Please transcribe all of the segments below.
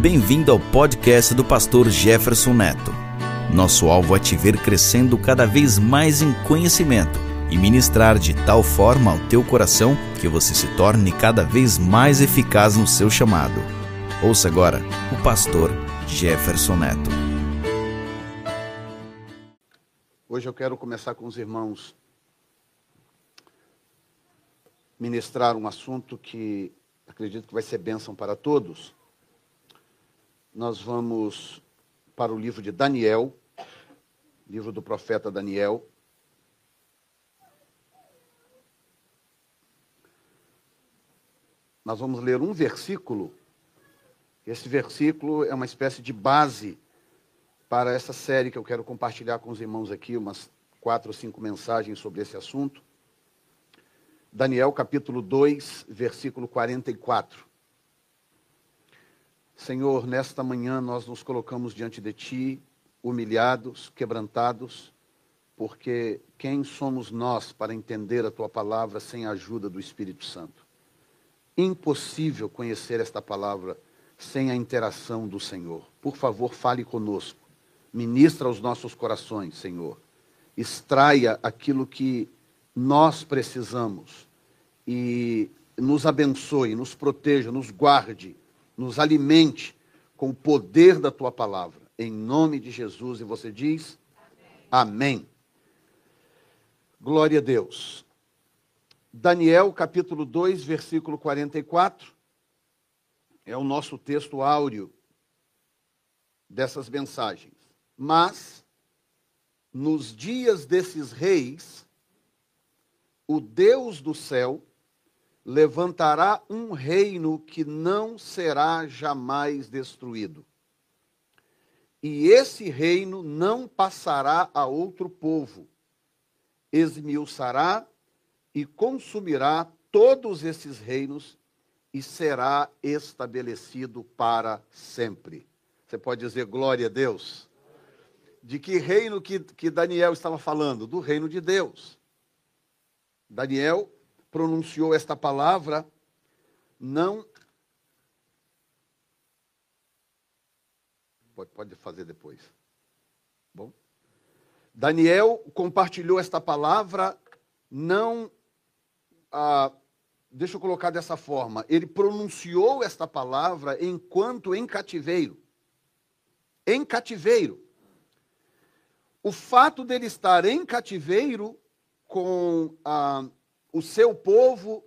Bem-vindo ao podcast do pastor Jefferson Neto. Nosso alvo é te ver crescendo cada vez mais em conhecimento e ministrar de tal forma ao teu coração que você se torne cada vez mais eficaz no seu chamado. Ouça agora o pastor Jefferson Neto. Hoje eu quero começar com os irmãos ministrar um assunto que acredito que vai ser bênção para todos. Nós vamos para o livro de Daniel, livro do profeta Daniel. Nós vamos ler um versículo. Esse versículo é uma espécie de base para essa série que eu quero compartilhar com os irmãos aqui, umas quatro ou cinco mensagens sobre esse assunto. Daniel capítulo 2, versículo 44. Senhor, nesta manhã nós nos colocamos diante de Ti, humilhados, quebrantados, porque quem somos nós para entender a Tua palavra sem a ajuda do Espírito Santo? Impossível conhecer esta palavra sem a interação do Senhor. Por favor, fale conosco. Ministra aos nossos corações, Senhor. Extraia aquilo que nós precisamos e nos abençoe, nos proteja, nos guarde, nos alimente com o poder da tua palavra. Em nome de Jesus. E você diz: Amém. Amém. Glória a Deus. Daniel capítulo 2, versículo 44. É o nosso texto áureo dessas mensagens. Mas, nos dias desses reis, o Deus do céu levantará um reino que não será jamais destruído. E esse reino não passará a outro povo, esmiuçará e consumirá todos esses reinos e será estabelecido para sempre. Você pode dizer glória a Deus? De que reino que, que Daniel estava falando? Do reino de Deus. Daniel pronunciou esta palavra, não. Pode, pode fazer depois. Bom. Daniel compartilhou esta palavra, não. Ah, deixa eu colocar dessa forma. Ele pronunciou esta palavra enquanto em cativeiro. Em cativeiro. O fato dele estar em cativeiro com a, o seu povo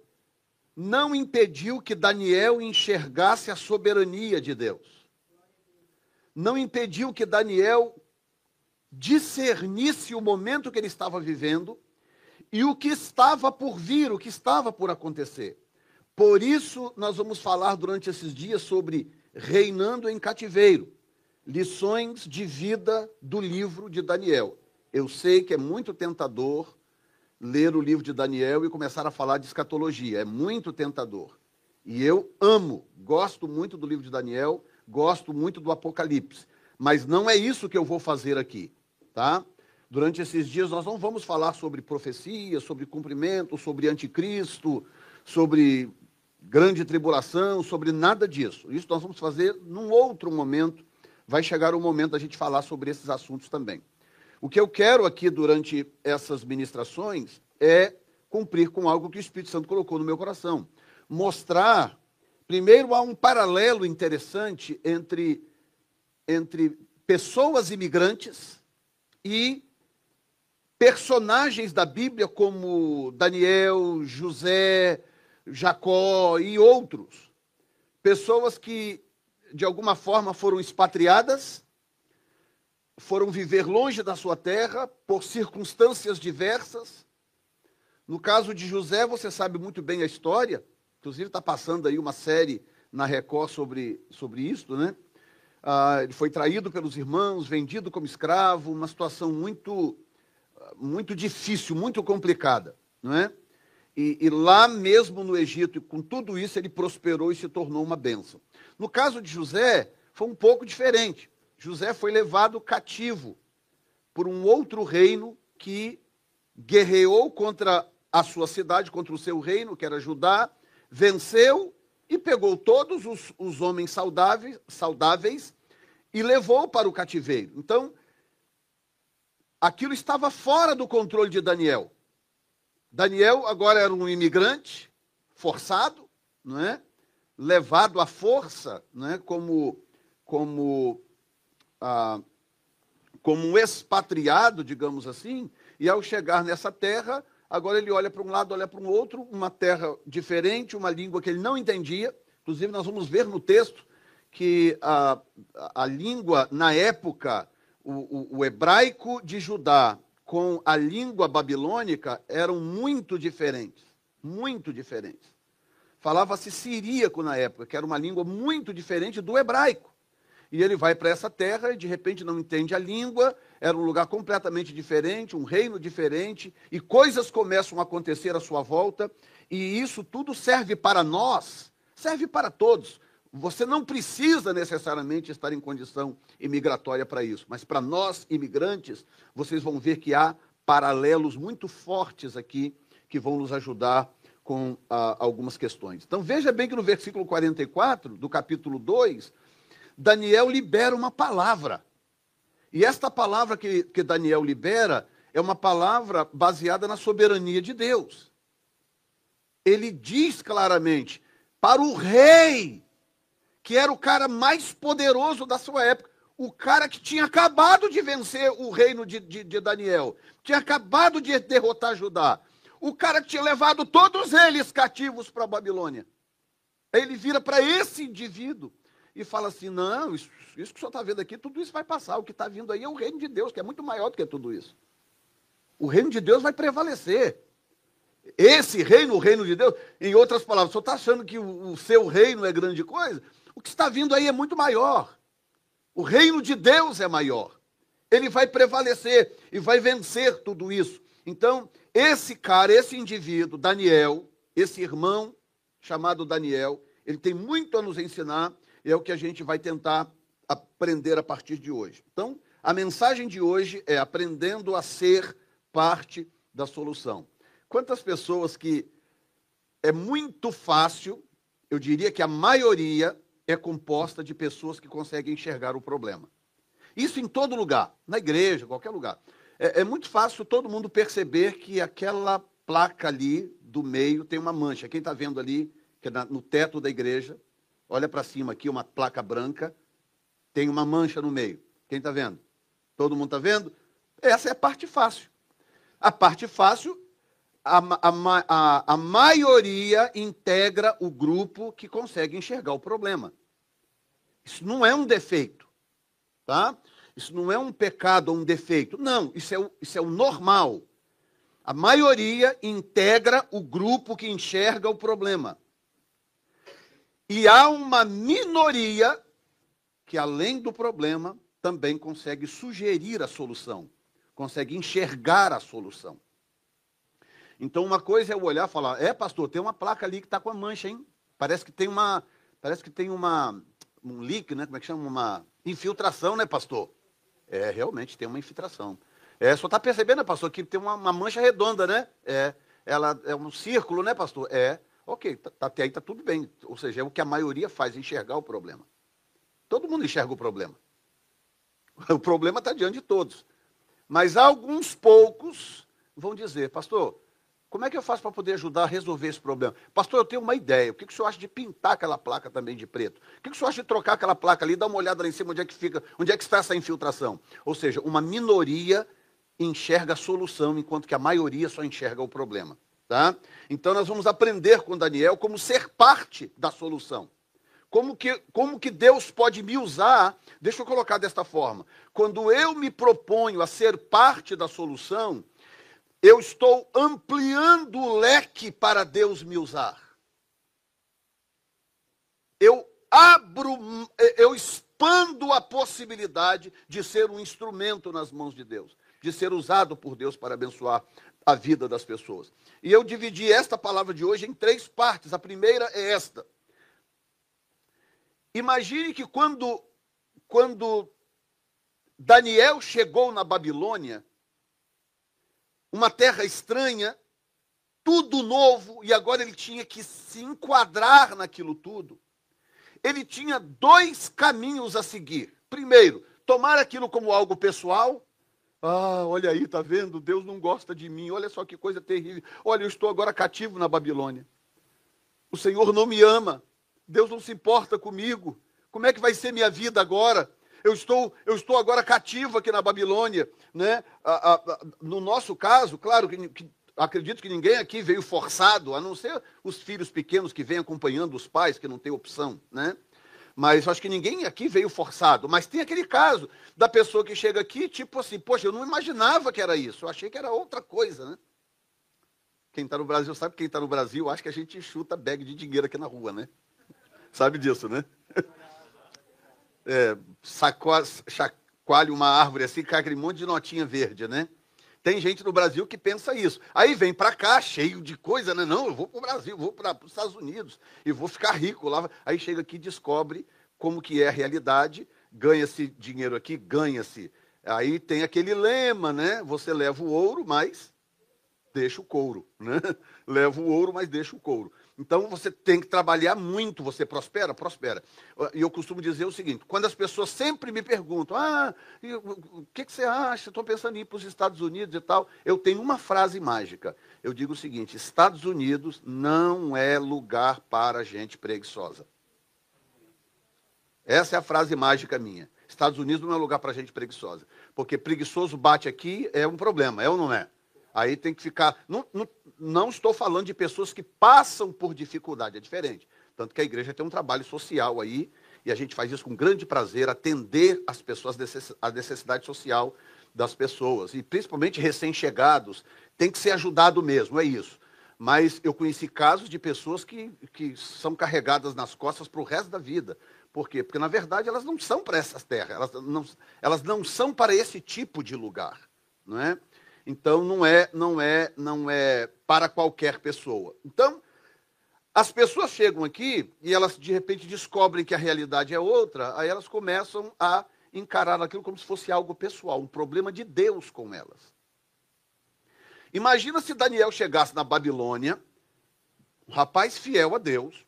não impediu que Daniel enxergasse a soberania de Deus. Não impediu que Daniel discernisse o momento que ele estava vivendo e o que estava por vir, o que estava por acontecer. Por isso, nós vamos falar durante esses dias sobre reinando em cativeiro lições de vida do livro de Daniel. Eu sei que é muito tentador ler o livro de Daniel e começar a falar de escatologia. É muito tentador. E eu amo, gosto muito do livro de Daniel, gosto muito do Apocalipse. Mas não é isso que eu vou fazer aqui, tá? Durante esses dias nós não vamos falar sobre profecia, sobre cumprimento, sobre anticristo, sobre grande tribulação, sobre nada disso. Isso nós vamos fazer num outro momento. Vai chegar o momento da gente falar sobre esses assuntos também. O que eu quero aqui durante essas ministrações é cumprir com algo que o Espírito Santo colocou no meu coração. Mostrar, primeiro, há um paralelo interessante entre, entre pessoas imigrantes e personagens da Bíblia como Daniel, José, Jacó e outros. Pessoas que, de alguma forma, foram expatriadas foram viver longe da sua terra por circunstâncias diversas. No caso de José, você sabe muito bem a história, inclusive está passando aí uma série na Record sobre, sobre isso, né? Ah, ele foi traído pelos irmãos, vendido como escravo, uma situação muito, muito difícil, muito complicada, não é? E, e, lá mesmo no Egito, com tudo isso, ele prosperou e se tornou uma bênção. No caso de José, foi um pouco diferente. José foi levado cativo por um outro reino que guerreou contra a sua cidade, contra o seu reino, que era Judá, venceu e pegou todos os, os homens saudáveis, saudáveis e levou para o cativeiro. Então, aquilo estava fora do controle de Daniel. Daniel agora era um imigrante forçado, não é? Levado à força, não é? Como como como um expatriado, digamos assim, e ao chegar nessa terra, agora ele olha para um lado, olha para um outro, uma terra diferente, uma língua que ele não entendia. Inclusive, nós vamos ver no texto que a, a língua, na época, o, o, o hebraico de Judá com a língua babilônica eram muito diferentes. Muito diferentes. Falava-se siríaco na época, que era uma língua muito diferente do hebraico. E ele vai para essa terra e de repente não entende a língua, era um lugar completamente diferente, um reino diferente, e coisas começam a acontecer à sua volta, e isso tudo serve para nós, serve para todos. Você não precisa necessariamente estar em condição imigratória para isso, mas para nós imigrantes, vocês vão ver que há paralelos muito fortes aqui que vão nos ajudar com ah, algumas questões. Então veja bem que no versículo 44 do capítulo 2, Daniel libera uma palavra. E esta palavra que, que Daniel libera é uma palavra baseada na soberania de Deus. Ele diz claramente para o rei, que era o cara mais poderoso da sua época, o cara que tinha acabado de vencer o reino de, de, de Daniel, tinha acabado de derrotar Judá, o cara que tinha levado todos eles cativos para a Babilônia. Ele vira para esse indivíduo e fala assim: não, isso, isso que o senhor está vendo aqui, tudo isso vai passar. O que está vindo aí é o reino de Deus, que é muito maior do que tudo isso. O reino de Deus vai prevalecer. Esse reino, o reino de Deus, em outras palavras, o senhor está achando que o, o seu reino é grande coisa? O que está vindo aí é muito maior. O reino de Deus é maior. Ele vai prevalecer e vai vencer tudo isso. Então, esse cara, esse indivíduo, Daniel, esse irmão chamado Daniel, ele tem muito a nos ensinar é o que a gente vai tentar aprender a partir de hoje. Então, a mensagem de hoje é aprendendo a ser parte da solução. Quantas pessoas que é muito fácil, eu diria que a maioria é composta de pessoas que conseguem enxergar o problema. Isso em todo lugar, na igreja, qualquer lugar. É, é muito fácil todo mundo perceber que aquela placa ali do meio tem uma mancha. Quem está vendo ali, que é no teto da igreja, Olha para cima aqui, uma placa branca, tem uma mancha no meio. Quem está vendo? Todo mundo está vendo? Essa é a parte fácil. A parte fácil, a, a, a, a maioria integra o grupo que consegue enxergar o problema. Isso não é um defeito, tá? Isso não é um pecado ou um defeito. Não, isso é o, isso é o normal. A maioria integra o grupo que enxerga o problema. E há uma minoria que, além do problema, também consegue sugerir a solução, consegue enxergar a solução. Então, uma coisa é eu olhar e falar: é, pastor, tem uma placa ali que está com a mancha, hein? Parece que tem uma. Parece que tem uma. Um leak, né? Como é que chama? Uma infiltração, né, pastor? É, realmente tem uma infiltração. É, só está percebendo, né, pastor, que tem uma, uma mancha redonda, né? É. Ela é um círculo, né, pastor? É. Ok, tá, tá, até aí está tudo bem. Ou seja, é o que a maioria faz, enxergar o problema. Todo mundo enxerga o problema. O problema está diante de todos. Mas alguns poucos vão dizer, pastor, como é que eu faço para poder ajudar a resolver esse problema? Pastor, eu tenho uma ideia. O que, que o senhor acha de pintar aquela placa também de preto? O que, que o senhor acha de trocar aquela placa ali, dar uma olhada lá em cima onde é que fica, onde é que está essa infiltração? Ou seja, uma minoria enxerga a solução, enquanto que a maioria só enxerga o problema. Tá? Então nós vamos aprender com Daniel como ser parte da solução. Como que, como que Deus pode me usar? Deixa eu colocar desta forma. Quando eu me proponho a ser parte da solução, eu estou ampliando o leque para Deus me usar. Eu abro, eu expando a possibilidade de ser um instrumento nas mãos de Deus, de ser usado por Deus para abençoar a vida das pessoas. E eu dividi esta palavra de hoje em três partes. A primeira é esta. Imagine que quando, quando Daniel chegou na Babilônia, uma terra estranha, tudo novo, e agora ele tinha que se enquadrar naquilo tudo. Ele tinha dois caminhos a seguir. Primeiro, tomar aquilo como algo pessoal. Ah, olha aí, tá vendo? Deus não gosta de mim. Olha só que coisa terrível. Olha, eu estou agora cativo na Babilônia. O Senhor não me ama. Deus não se importa comigo. Como é que vai ser minha vida agora? Eu estou, eu estou agora cativo aqui na Babilônia, né? no nosso caso, claro que, que acredito que ninguém aqui veio forçado, a não ser os filhos pequenos que vêm acompanhando os pais, que não tem opção, né? Mas acho que ninguém aqui veio forçado. Mas tem aquele caso da pessoa que chega aqui, tipo assim, poxa, eu não imaginava que era isso, eu achei que era outra coisa, né? Quem está no Brasil sabe, quem está no Brasil, acho que a gente chuta bag de dinheiro aqui na rua, né? Sabe disso, né? É, chacoalha uma árvore assim, cai aquele monte de notinha verde, né? Tem gente no Brasil que pensa isso. Aí vem para cá, cheio de coisa, né? Não, eu vou para o Brasil, vou para os Estados Unidos e vou ficar rico lá. Aí chega aqui e descobre como que é a realidade, ganha-se dinheiro aqui, ganha-se. Aí tem aquele lema, né? Você leva o ouro, mas deixa o couro, né? Leva o ouro, mas deixa o couro. Então você tem que trabalhar muito, você prospera? Prospera. E eu costumo dizer o seguinte: quando as pessoas sempre me perguntam, ah, o que, que você acha? Estou pensando em ir para os Estados Unidos e tal. Eu tenho uma frase mágica. Eu digo o seguinte: Estados Unidos não é lugar para gente preguiçosa. Essa é a frase mágica minha. Estados Unidos não é lugar para gente preguiçosa. Porque preguiçoso bate aqui é um problema, é ou não é? Aí tem que ficar. Não, não, não estou falando de pessoas que passam por dificuldade, é diferente. Tanto que a igreja tem um trabalho social aí, e a gente faz isso com grande prazer, atender as pessoas, a necessidade social das pessoas. E principalmente recém-chegados, tem que ser ajudado mesmo, é isso. Mas eu conheci casos de pessoas que, que são carregadas nas costas para o resto da vida. Por quê? Porque, na verdade, elas não são para essas terras, elas não, elas não são para esse tipo de lugar. Não é? Então não é, não é, não é para qualquer pessoa. Então, as pessoas chegam aqui e elas de repente descobrem que a realidade é outra, aí elas começam a encarar aquilo como se fosse algo pessoal, um problema de Deus com elas. Imagina se Daniel chegasse na Babilônia, um rapaz fiel a Deus,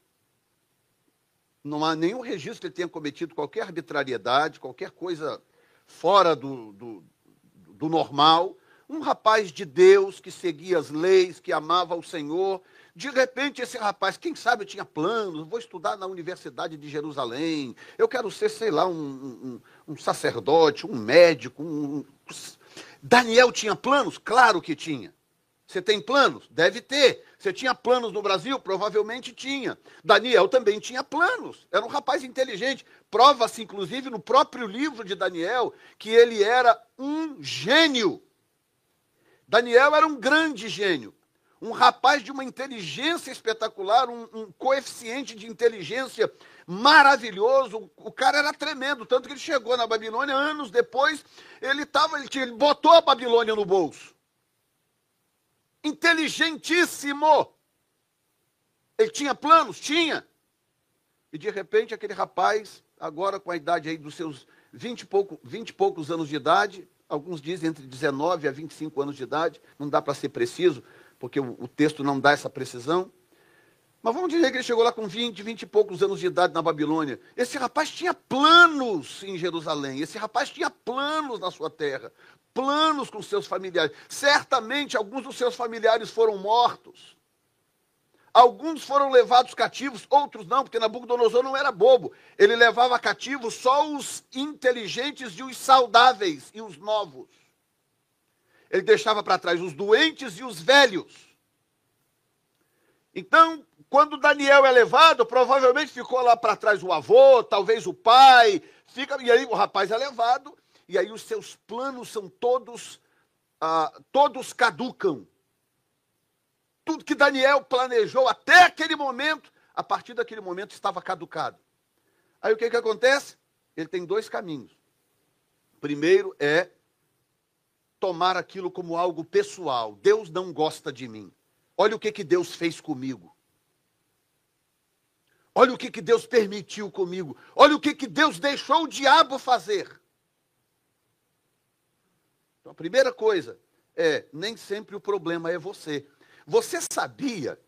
não há nenhum registro que ele tenha cometido qualquer arbitrariedade, qualquer coisa fora do, do, do normal, um rapaz de Deus que seguia as leis, que amava o Senhor. De repente, esse rapaz, quem sabe, tinha planos, vou estudar na Universidade de Jerusalém, eu quero ser, sei lá, um, um, um sacerdote, um médico. Um... Daniel tinha planos? Claro que tinha. Você tem planos? Deve ter. Você tinha planos no Brasil? Provavelmente tinha. Daniel também tinha planos. Era um rapaz inteligente. Prova-se, inclusive, no próprio livro de Daniel, que ele era um gênio. Daniel era um grande gênio, um rapaz de uma inteligência espetacular, um, um coeficiente de inteligência maravilhoso. O cara era tremendo, tanto que ele chegou na Babilônia anos depois, ele tava, ele, ele botou a Babilônia no bolso. Inteligentíssimo. Ele tinha planos? Tinha. E de repente aquele rapaz, agora com a idade aí dos seus 20 e, pouco, 20 e poucos anos de idade, alguns dizem entre 19 a 25 anos de idade, não dá para ser preciso, porque o, o, texto não dá essa precisão. Mas vamos dizer que ele chegou lá com 20, 20 e poucos anos de idade na Babilônia. Esse rapaz tinha planos em Jerusalém, esse rapaz tinha planos na sua terra, planos com seus familiares. Certamente alguns dos seus familiares foram mortos. Alguns foram levados cativos, outros não, porque Nabucodonosor não era bobo. Ele levava cativos só os inteligentes e os saudáveis e os novos. Ele deixava para trás os doentes e os velhos. Então, quando Daniel é levado, provavelmente ficou lá para trás o avô, talvez o pai, fica, e aí o rapaz é levado, e aí os seus planos são todos, ah, todos caducam tudo que Daniel planejou até aquele momento, a partir daquele momento estava caducado. Aí o que, que acontece? Ele tem dois caminhos. Primeiro é tomar aquilo como algo pessoal. Deus não gosta de mim. Olha o que, que Deus fez comigo. Olha o que, que Deus permitiu comigo. Olha o que, que Deus deixou o diabo fazer. Então, a primeira coisa é: nem sempre o problema é você. Você sabia?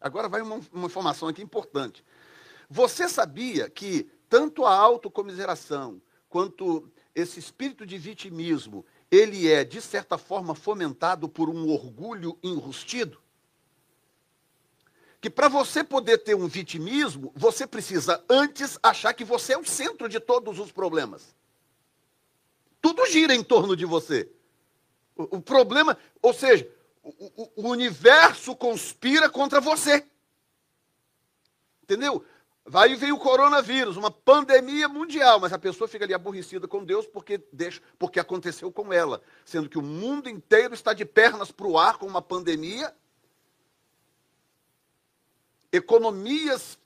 Agora vai uma, uma informação aqui importante. Você sabia que tanto a autocomiseração quanto esse espírito de vitimismo, ele é, de certa forma, fomentado por um orgulho enrustido? Que para você poder ter um vitimismo, você precisa antes achar que você é o centro de todos os problemas. Tudo gira em torno de você. O, o problema, ou seja, o, o universo conspira contra você. Entendeu? Aí vem o coronavírus, uma pandemia mundial, mas a pessoa fica ali aborrecida com Deus porque, deixa, porque aconteceu com ela. Sendo que o mundo inteiro está de pernas para o ar com uma pandemia. Economias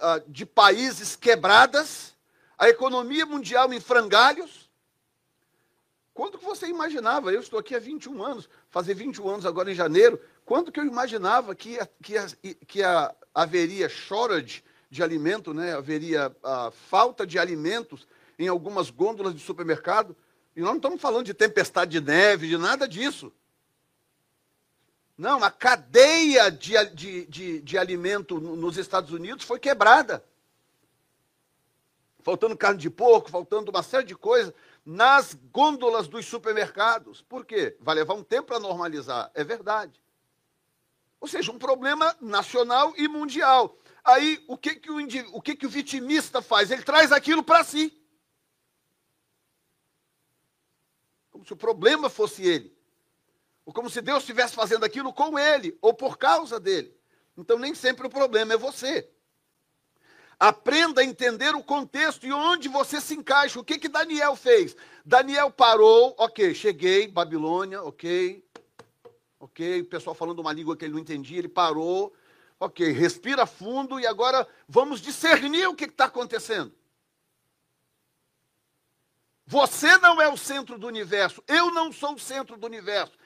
ah, de países quebradas, a economia mundial em frangalhos. Quando que você imaginava? Eu estou aqui há 21 anos, fazer 21 anos agora em janeiro. Quando que eu imaginava que, que, que haveria shortage de alimento, né? haveria a falta de alimentos em algumas gôndolas de supermercado. E nós não estamos falando de tempestade de neve, de nada disso. Não, a cadeia de, de, de, de alimento nos Estados Unidos foi quebrada. Faltando carne de porco, faltando uma série de coisas nas gôndolas dos supermercados. Por quê? Vai levar um tempo para normalizar, é verdade. Ou seja, um problema nacional e mundial. Aí, o que, que, o, o, que, que o vitimista faz? Ele traz aquilo para si. Como se o problema fosse ele. Ou como se Deus estivesse fazendo aquilo com ele, ou por causa dele. Então, nem sempre o problema é você. Aprenda a entender o contexto e onde você se encaixa. O que, que Daniel fez? Daniel parou, ok, cheguei, Babilônia, ok. Ok, o pessoal falando uma língua que ele não entendia, ele parou, Ok, respira fundo e agora vamos discernir o que está acontecendo. Você não é o centro do universo, eu não sou o centro do universo.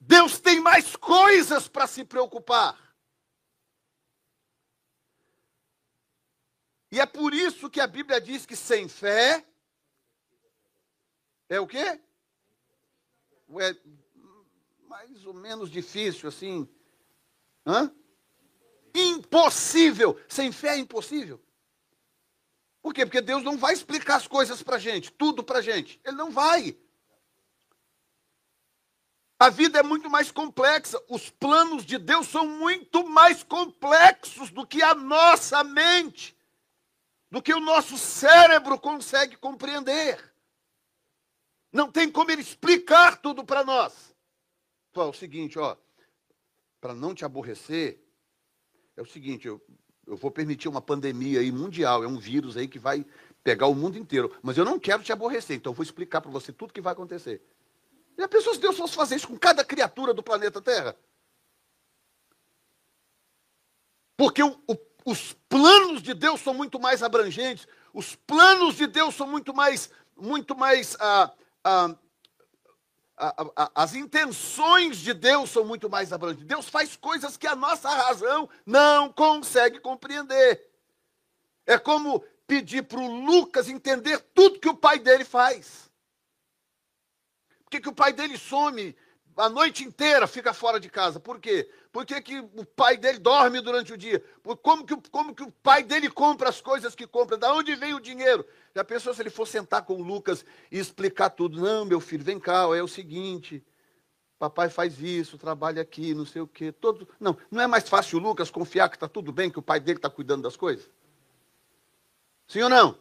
Deus tem mais coisas para se preocupar. E é por isso que a Bíblia diz que sem fé é o quê? É mais ou menos difícil assim. Hã? Impossível. Sem fé é impossível. Por quê? Porque Deus não vai explicar as coisas para gente, tudo para gente. Ele não vai. A vida é muito mais complexa. Os planos de Deus são muito mais complexos do que a nossa mente, do que o nosso cérebro consegue compreender. Não tem como ele explicar tudo para nós. Então, é o seguinte, ó, para não te aborrecer, é o seguinte, eu, eu vou permitir uma pandemia aí mundial, é um vírus aí que vai pegar o mundo inteiro, mas eu não quero te aborrecer, então eu vou explicar para você tudo que vai acontecer. E a pessoa, se Deus fosse fazer isso com cada criatura do planeta Terra? Porque o, o, os planos de Deus são muito mais abrangentes, os planos de Deus são muito mais, muito mais ah, ah, as intenções de Deus são muito mais abrangentes. Deus faz coisas que a nossa razão não consegue compreender. É como pedir para o Lucas entender tudo que o pai dele faz. Por que, que o pai dele some a noite inteira, fica fora de casa? Por quê? Por que, que o pai dele dorme durante o dia? Como que, como que o pai dele compra as coisas que compra? Da onde vem o dinheiro? Já pensou se ele for sentar com o Lucas e explicar tudo? Não, meu filho, vem cá, é o seguinte. Papai faz isso, trabalha aqui, não sei o quê. Todo... Não, não é mais fácil o Lucas confiar que está tudo bem, que o pai dele está cuidando das coisas? Sim ou não?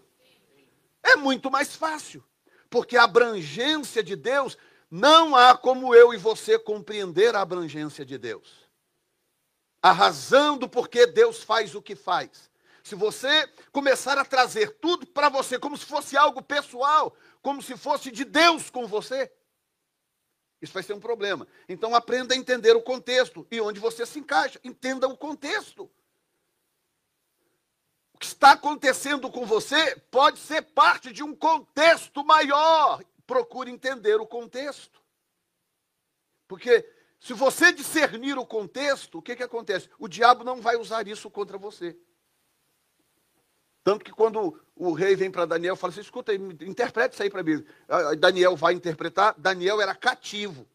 É muito mais fácil. Porque a abrangência de Deus, não há como eu e você compreender a abrangência de Deus a razão do porquê Deus faz o que faz. Se você começar a trazer tudo para você como se fosse algo pessoal, como se fosse de Deus com você, isso vai ser um problema. Então aprenda a entender o contexto e onde você se encaixa. Entenda o contexto. O que está acontecendo com você pode ser parte de um contexto maior. Procure entender o contexto. Porque se você discernir o contexto, o que, que acontece? O diabo não vai usar isso contra você. Tanto que quando o rei vem para Daniel, fala assim: escuta, interprete isso aí para mim. Daniel vai interpretar. Daniel era cativo.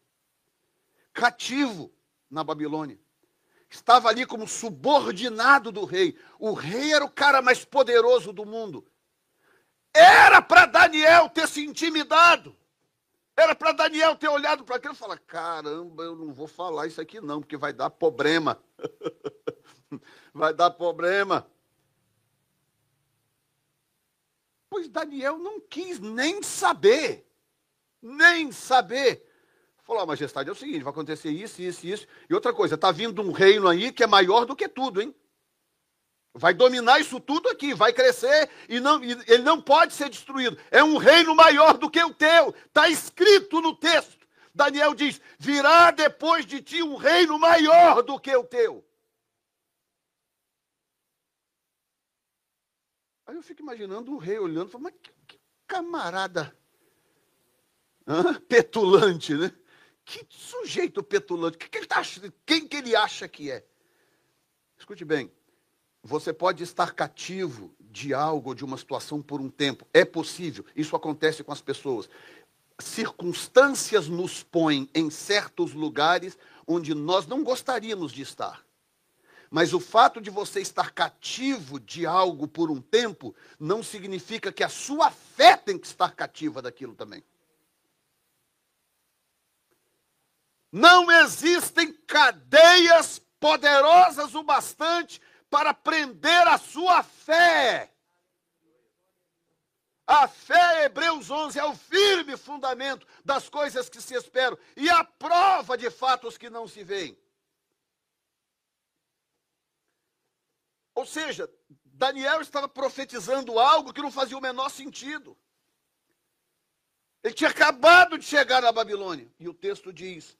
Cativo. na Babilônia. Estava ali como subordinado do rei. O rei era o cara mais poderoso do mundo. Era para Daniel ter se intimidado. Era para Daniel ter olhado para aquilo e falar: caramba, eu não vou falar isso aqui não, porque vai dar problema. vai dar problema. Pois Daniel não quis nem saber, nem saber. Falou, majestade, é o seguinte, vai acontecer isso, isso, isso. E outra coisa, está vindo um reino aí que é maior do que tudo, hein? Vai dominar isso tudo aqui, vai crescer e, não, ele não pode ser destruído. É um reino maior do que o teu. Está escrito no texto. Daniel diz: virá depois de ti um reino maior do que o teu. Aí eu fico imaginando o rei olhando, falando, mas que, que camarada hã? petulante, né? Que sujeito petulante. Que que ele tá, quem que ele acha que é? Escute bem, você pode estar cativo de algo, de uma situação por um tempo. É possível. Isso acontece com as pessoas. Circunstâncias nos põem em certos lugares onde nós não gostaríamos de estar. Mas o fato de você estar cativo de algo por um tempo não significa que a sua fé tem que estar cativa daquilo também. Não existem cadeias poderosas o bastante para prender a sua fé. A fé, Hebreus 11, é o firme fundamento das coisas que se esperam e a prova de fatos que não se veem. Ou seja, Daniel estava profetizando algo que não fazia o menor sentido. Ele tinha acabado de chegar na Babilônia. E o texto diz: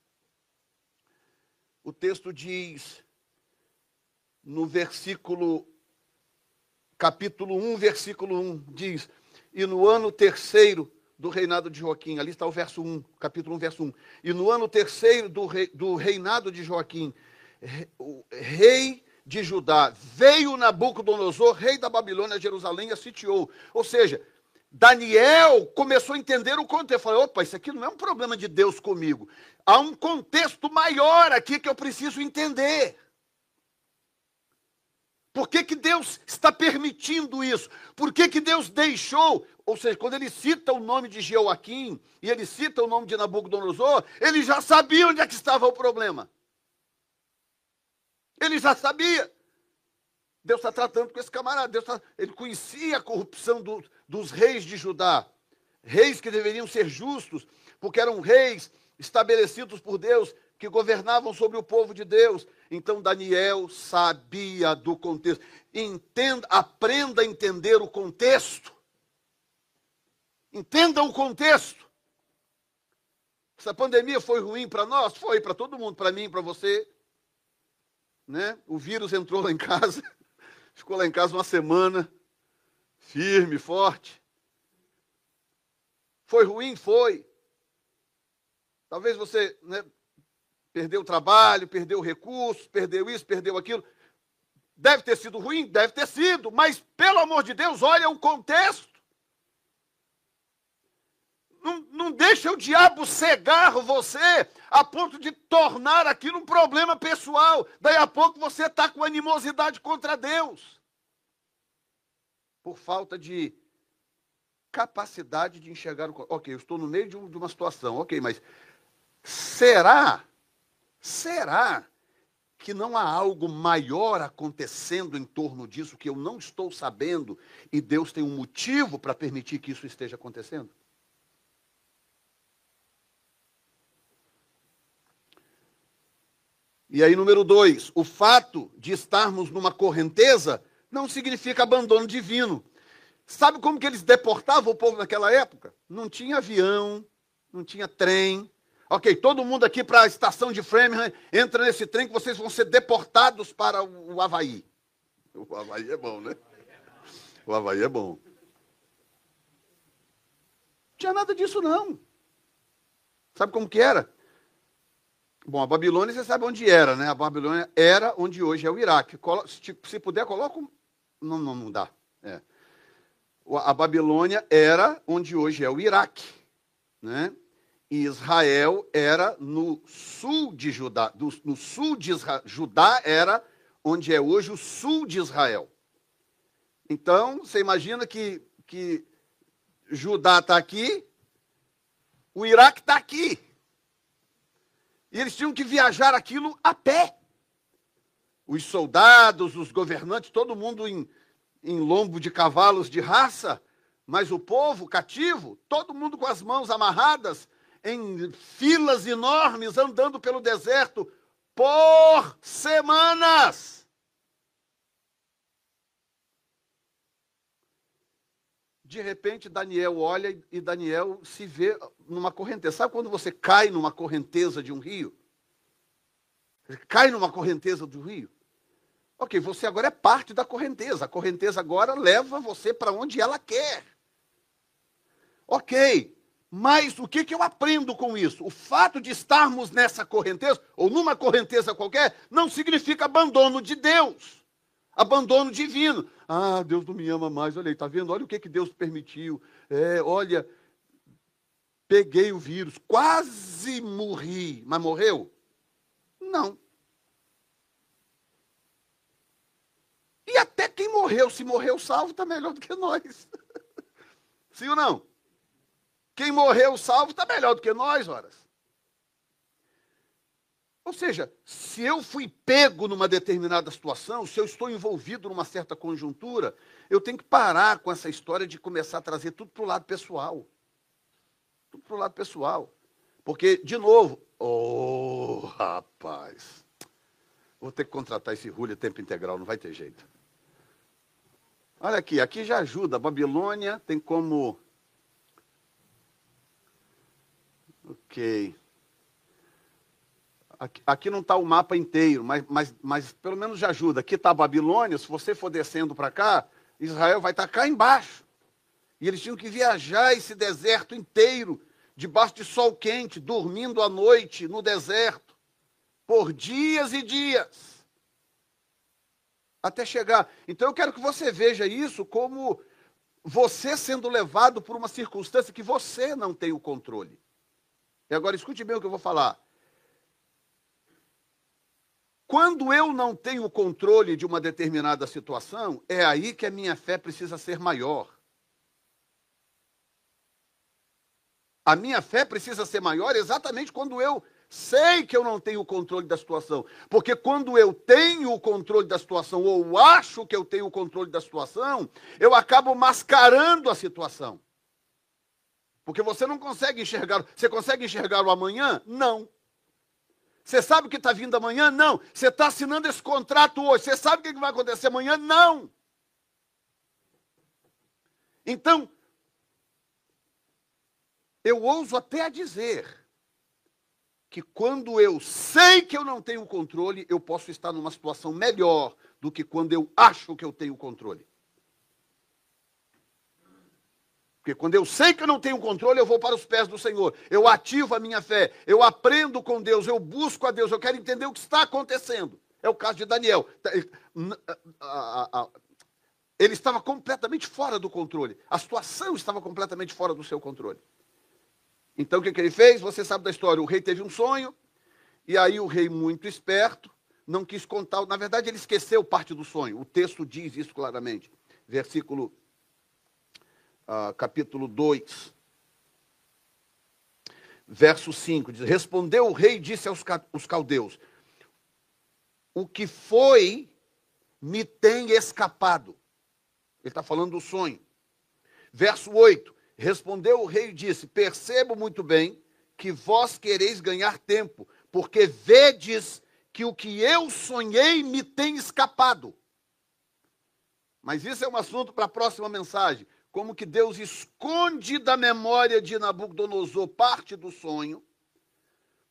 o texto diz no versículo, capítulo 1, versículo 1, diz: E no ano terceiro do reinado de Joaquim, ali está o verso 1, capítulo 1, verso 1. E no ano terceiro do, rei, do reinado de Joaquim, o rei de Judá, veio Nabucodonosor, rei da Babilônia, a Jerusalém, e a sitiou. Ou seja, Daniel começou a entender o contexto. Falou: opa, isso aqui não é um problema de Deus comigo. Há um contexto maior aqui que eu preciso entender. Por que, que Deus está permitindo isso? Por que, que Deus deixou? Ou seja, quando ele cita o nome de Jeoaquim e ele cita o nome de Nabucodonosor, ele já sabia onde é que estava o problema. Ele já sabia. Deus está tratando com esse camarada. Deus tá, ele conhecia a corrupção do, dos reis de Judá. Reis que deveriam ser justos, porque eram reis estabelecidos por Deus, que governavam sobre o povo de Deus. Então Daniel sabia do contexto. Entenda, aprenda a entender o contexto. Entenda o contexto. Essa pandemia foi ruim para nós? Foi para todo mundo, para mim, para você. Né? O vírus entrou lá em casa, ficou lá em casa uma semana, firme, forte. Foi ruim? Foi. Talvez você né, Perdeu o trabalho, perdeu o recurso, perdeu isso, perdeu aquilo. Deve ter sido ruim? Deve ter sido, mas pelo amor de Deus, olha o contexto. Não, não deixa o diabo cegar você a ponto de tornar aquilo um problema pessoal. Daí a pouco você está com animosidade contra Deus. Por falta de capacidade de enxergar o. Ok, eu estou no meio de uma situação, ok, mas será Será que não há algo maior acontecendo em torno disso que eu não estou sabendo e Deus tem um motivo para permitir que isso esteja acontecendo? E aí, número dois, o fato de estarmos numa correnteza não significa abandono divino. Sabe como que eles deportavam o povo naquela época? Não tinha avião, não tinha trem, Ok, todo mundo aqui para a estação de Framingham, entra nesse trem que vocês vão ser deportados para o Havaí. O Havaí é bom, né? O Havaí é bom. Não tinha nada disso, não. Sabe como que era? Bom, a Babilônia, você sabe onde era, né? A Babilônia era onde hoje é o Iraque. Se puder, coloca. Não, não, não dá. É. A Babilônia era onde hoje é o Iraque, né? E Israel era no sul de Judá. no sul de Israel, Judá era onde é hoje o sul de Israel. Então, você imagina que, que Judá está aqui, o Iraque está aqui. E eles tinham que viajar aquilo a pé. Os soldados, os governantes, todo mundo em, em lombo de cavalos de raça, mas o povo cativo, todo mundo com as mãos amarradas, em filas enormes, andando pelo deserto por semanas. De repente, Daniel olha e Daniel se vê numa correnteza. Sabe quando você cai numa correnteza de um rio? cai numa correnteza do rio. Ok, você agora é parte da correnteza. A correnteza agora leva você para onde ela quer. Ok, mas o que, que eu aprendo com isso? O fato de estarmos nessa correnteza, ou numa correnteza qualquer, não significa abandono de Deus, abandono divino. Ah, Deus não me ama mais, olha aí, está vendo? Olha o que, que Deus permitiu. É, olha, peguei o vírus, quase morri, mas morreu? Não. E até quem morreu, se morreu salvo, está melhor do que nós. Sim ou não? Quem morreu salvo está melhor do que nós, horas. Ou seja, se eu fui pego numa determinada situação, se eu estou envolvido numa certa conjuntura, eu tenho que parar com essa história de começar a trazer tudo para o lado pessoal. Tudo para o lado pessoal. Porque, de novo, oh, rapaz, vou ter que contratar esse Rúlio tempo integral, não vai ter jeito. Olha aqui, aqui já ajuda. A Babilônia tem como. Ok. Aqui, não está o mapa inteiro, mas, mas, mas pelo menos já ajuda. Aqui está a Babilônia. Se você for descendo para cá, Israel vai estar tá cá embaixo. E eles tinham que viajar esse deserto inteiro, debaixo de sol quente, dormindo à noite no deserto, por dias e dias até chegar. Então eu quero que você veja isso como você sendo levado por uma circunstância que você não tem o controle. E agora escute bem o que eu vou falar. Quando eu não tenho controle de uma determinada situação, é aí que a minha fé precisa ser maior. A minha fé precisa ser maior exatamente quando eu Sei que eu não tenho o controle da situação. Porque quando eu tenho o controle da situação, ou acho que eu tenho o controle da situação, eu acabo mascarando a situação. Porque você não consegue enxergar. Você consegue enxergar o amanhã? Não. Você sabe o que está vindo amanhã? Não. Você está assinando esse contrato hoje. Você sabe o que vai acontecer amanhã? Não. Então, eu ouso até dizer que quando eu sei que eu não tenho controle, eu posso estar numa situação melhor do que quando eu acho que eu tenho controle. Porque quando eu sei que eu não tenho controle, eu vou para os pés do Senhor. Eu ativo a minha fé, eu aprendo com Deus, eu busco a Deus, eu quero entender o que está acontecendo. É o caso de Daniel. Tá, ele estava completamente fora do controle. A situação estava completamente fora do seu controle. Então o que, que ele fez? Você sabe da história. O rei teve um sonho, e aí o rei, muito esperto, não quis contar. Na verdade, ele esqueceu parte do sonho. O texto diz isso claramente. Versículo, uh, capítulo 2, verso 5. Diz: Respondeu o rei e disse aos caldeus: O que foi me tem escapado. Ele está falando do sonho. Verso 8: Respondeu o rei e disse: Percebo muito bem que vós quereis ganhar tempo, porque vedes que o que eu sonhei me tem escapado. Mas isso é um assunto para a próxima mensagem. Como que Deus esconde da memória de Nabucodonosor parte do sonho,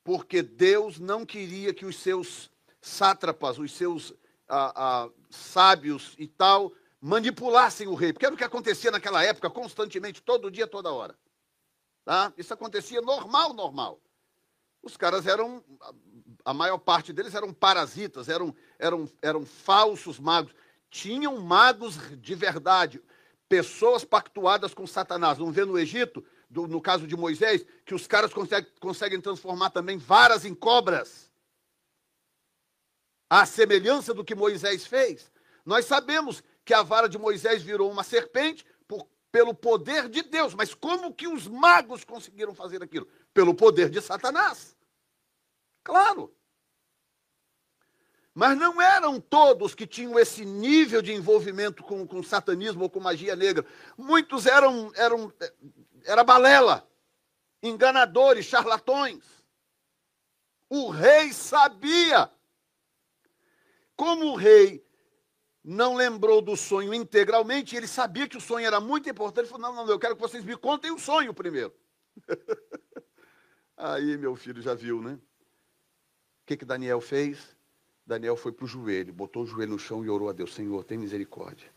porque Deus não queria que os seus sátrapas, os seus ah, ah, sábios e tal, manipulassem o rei, porque era o que acontecia naquela época, constantemente, todo dia, toda hora. Tá? Isso acontecia normal, normal. Os caras eram, a maior parte deles eram parasitas, eram, eram, eram falsos magos. Tinham magos de verdade, pessoas pactuadas com Satanás. Não vê no Egito? do, no caso de Moisés, que os caras conseguem, conseguem transformar também varas em cobras. À semelhança do que Moisés fez. Nós sabemos que a vara de Moisés virou uma serpente por, pelo poder de Deus. Mas como que os magos conseguiram fazer aquilo? Pelo poder de Satanás. Claro. Mas não eram todos que tinham esse nível de envolvimento com, com satanismo ou com magia negra. Muitos eram, eram era balela, enganadores, charlatões. O rei sabia. Como o rei não lembrou do sonho integralmente, ele sabia que o sonho era muito importante. Ele falou: Não, não, eu quero que vocês me contem o sonho primeiro. Aí, meu filho já viu, né? O que, que Daniel fez? Daniel foi para o joelho, botou o joelho no chão e orou a Deus: Senhor, tem misericórdia.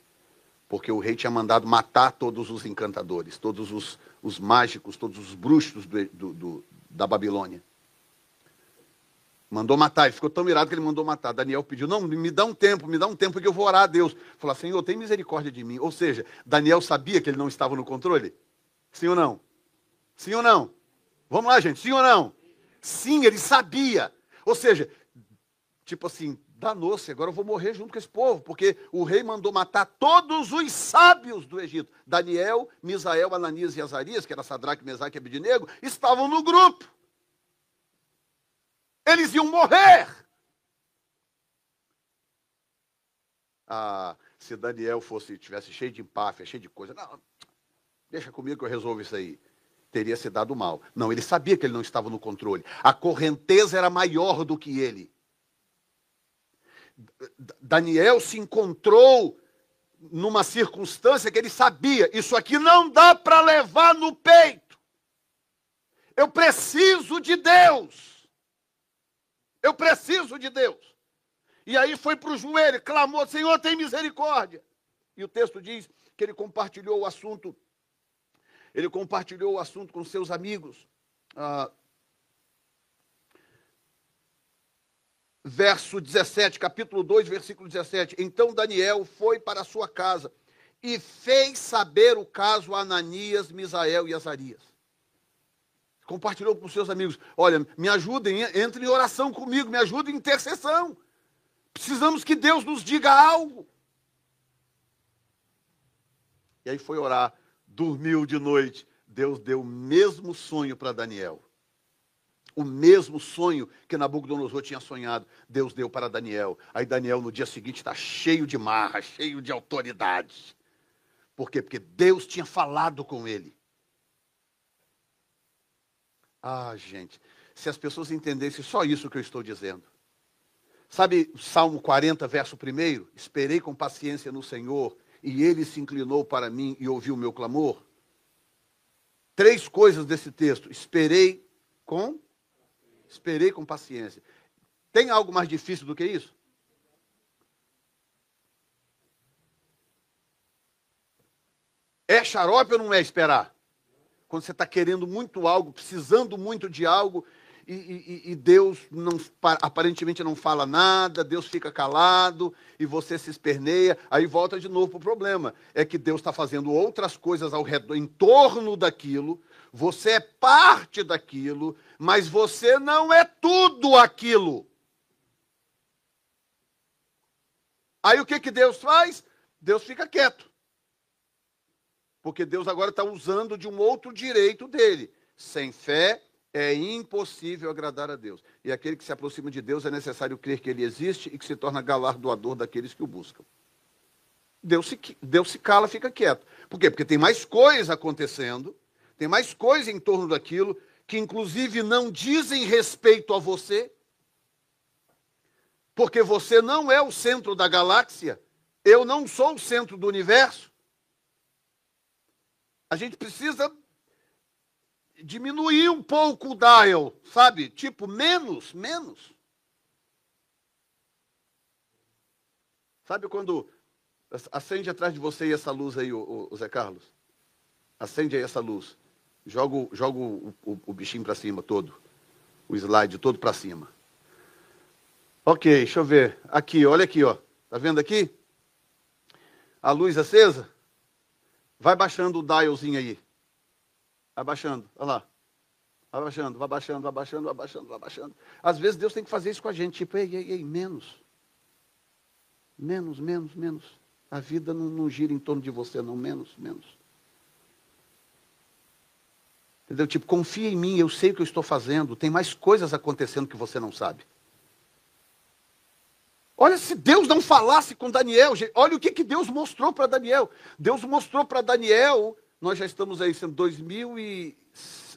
Porque o rei tinha mandado matar todos os encantadores, todos os, os mágicos, todos os bruxos do, do, do, da Babilônia. Mandou matar, ele ficou tão irado que ele mandou matar. Daniel pediu: Não, me dá um tempo, me dá um tempo que eu vou orar a Deus. Falou: Senhor, tem misericórdia de mim. Ou seja, Daniel sabia que ele não estava no controle? Sim ou não? Sim ou não? Vamos lá, gente, sim ou não? Sim, ele sabia. Ou seja, tipo assim, danou-se, agora eu vou morrer junto com esse povo, porque o rei mandou matar todos os sábios do Egito. Daniel, Misael, Ananias e Azarias, que era Sadraque, Mesaque e Abednego, estavam no grupo. Eles iam morrer. Ah, se Daniel fosse, tivesse cheio de empáfia, cheio de coisa, não, deixa comigo que eu resolvo isso aí. Teria se dado mal. Não, ele sabia que ele não estava no controle. A correnteza era maior do que ele. Daniel se encontrou numa circunstância que ele sabia: isso aqui não dá para levar no peito. Eu preciso de Deus. Eu preciso de Deus. E aí foi para o joelho, clamou: Senhor, tem misericórdia. E o texto diz que ele compartilhou o assunto. Ele compartilhou o assunto com seus amigos. Ah, verso 17, capítulo 2, versículo 17. Então Daniel foi para sua casa e fez saber o caso a Ananias, Misael e Azarias. Compartilhou com seus amigos: Olha, me ajudem, entre em oração comigo, me ajudem em intercessão. Precisamos que Deus nos diga algo. E aí foi orar, dormiu de noite. Deus deu o mesmo sonho para Daniel o mesmo sonho que Nabucodonosor tinha sonhado, Deus deu para Daniel. Aí Daniel no dia seguinte está cheio de marra, cheio de autoridade. Por quê? Porque Deus tinha falado com ele. Ah, gente, se as pessoas entendessem só isso que eu estou dizendo. Sabe Salmo 40, verso 1? Esperei com paciência no Senhor, e ele se inclinou para mim e ouviu o meu clamor. Três coisas desse texto. Esperei com Esperei com paciência. Tem algo mais difícil do que isso? É xarope ou não é esperar? Quando você está querendo muito algo, precisando muito de algo, e, e, e, Deus não, aparentemente não fala nada, Deus fica calado e você se esperneia, aí volta de novo para o problema. É que Deus está fazendo outras coisas ao redor, em torno daquilo, você é parte daquilo, mas você não é tudo aquilo. Aí o que, que Deus faz? Deus fica quieto. Porque Deus agora está usando de um outro direito dele. Sem fé é impossível agradar a Deus. E aquele que se aproxima de Deus é necessário crer que ele existe e que se torna galardoador daqueles que o buscam. Deus se, Deus se cala, fica quieto. Por quê? Porque tem mais coisa acontecendo tem mais coisa em torno daquilo que, inclusive, não dizem respeito a você, porque você não é o centro da galáxia, eu não sou o centro do universo. A gente precisa diminuir um pouco o dial, sabe? Tipo, menos, menos. Sabe quando acende atrás de você essa luz aí, o, Zé Carlos? Acende aí essa luz. Joga, joga o, o, o bichinho para cima todo. O slide todo para cima. Ok, deixa eu ver. Aqui, olha aqui, ó. Tá vendo aqui? A luz acesa? Vai baixando o dialzinho aí. Vai baixando, olha lá. Vai baixando, vai baixando, vai baixando, vai baixando, vai baixando. Às vezes Deus tem que fazer isso com a gente, tipo, ei, ei, ei, menos. Menos, menos, menos. A vida não, não gira em torno de você, não, menos, menos. Entendeu? Tipo, confia em mim, eu sei o que eu estou fazendo, tem mais coisas acontecendo que você não sabe. Olha, se Deus não falasse com Daniel, olha o que, que Deus mostrou para Daniel. Deus mostrou para Daniel, nós já estamos aí sendo 2000 e,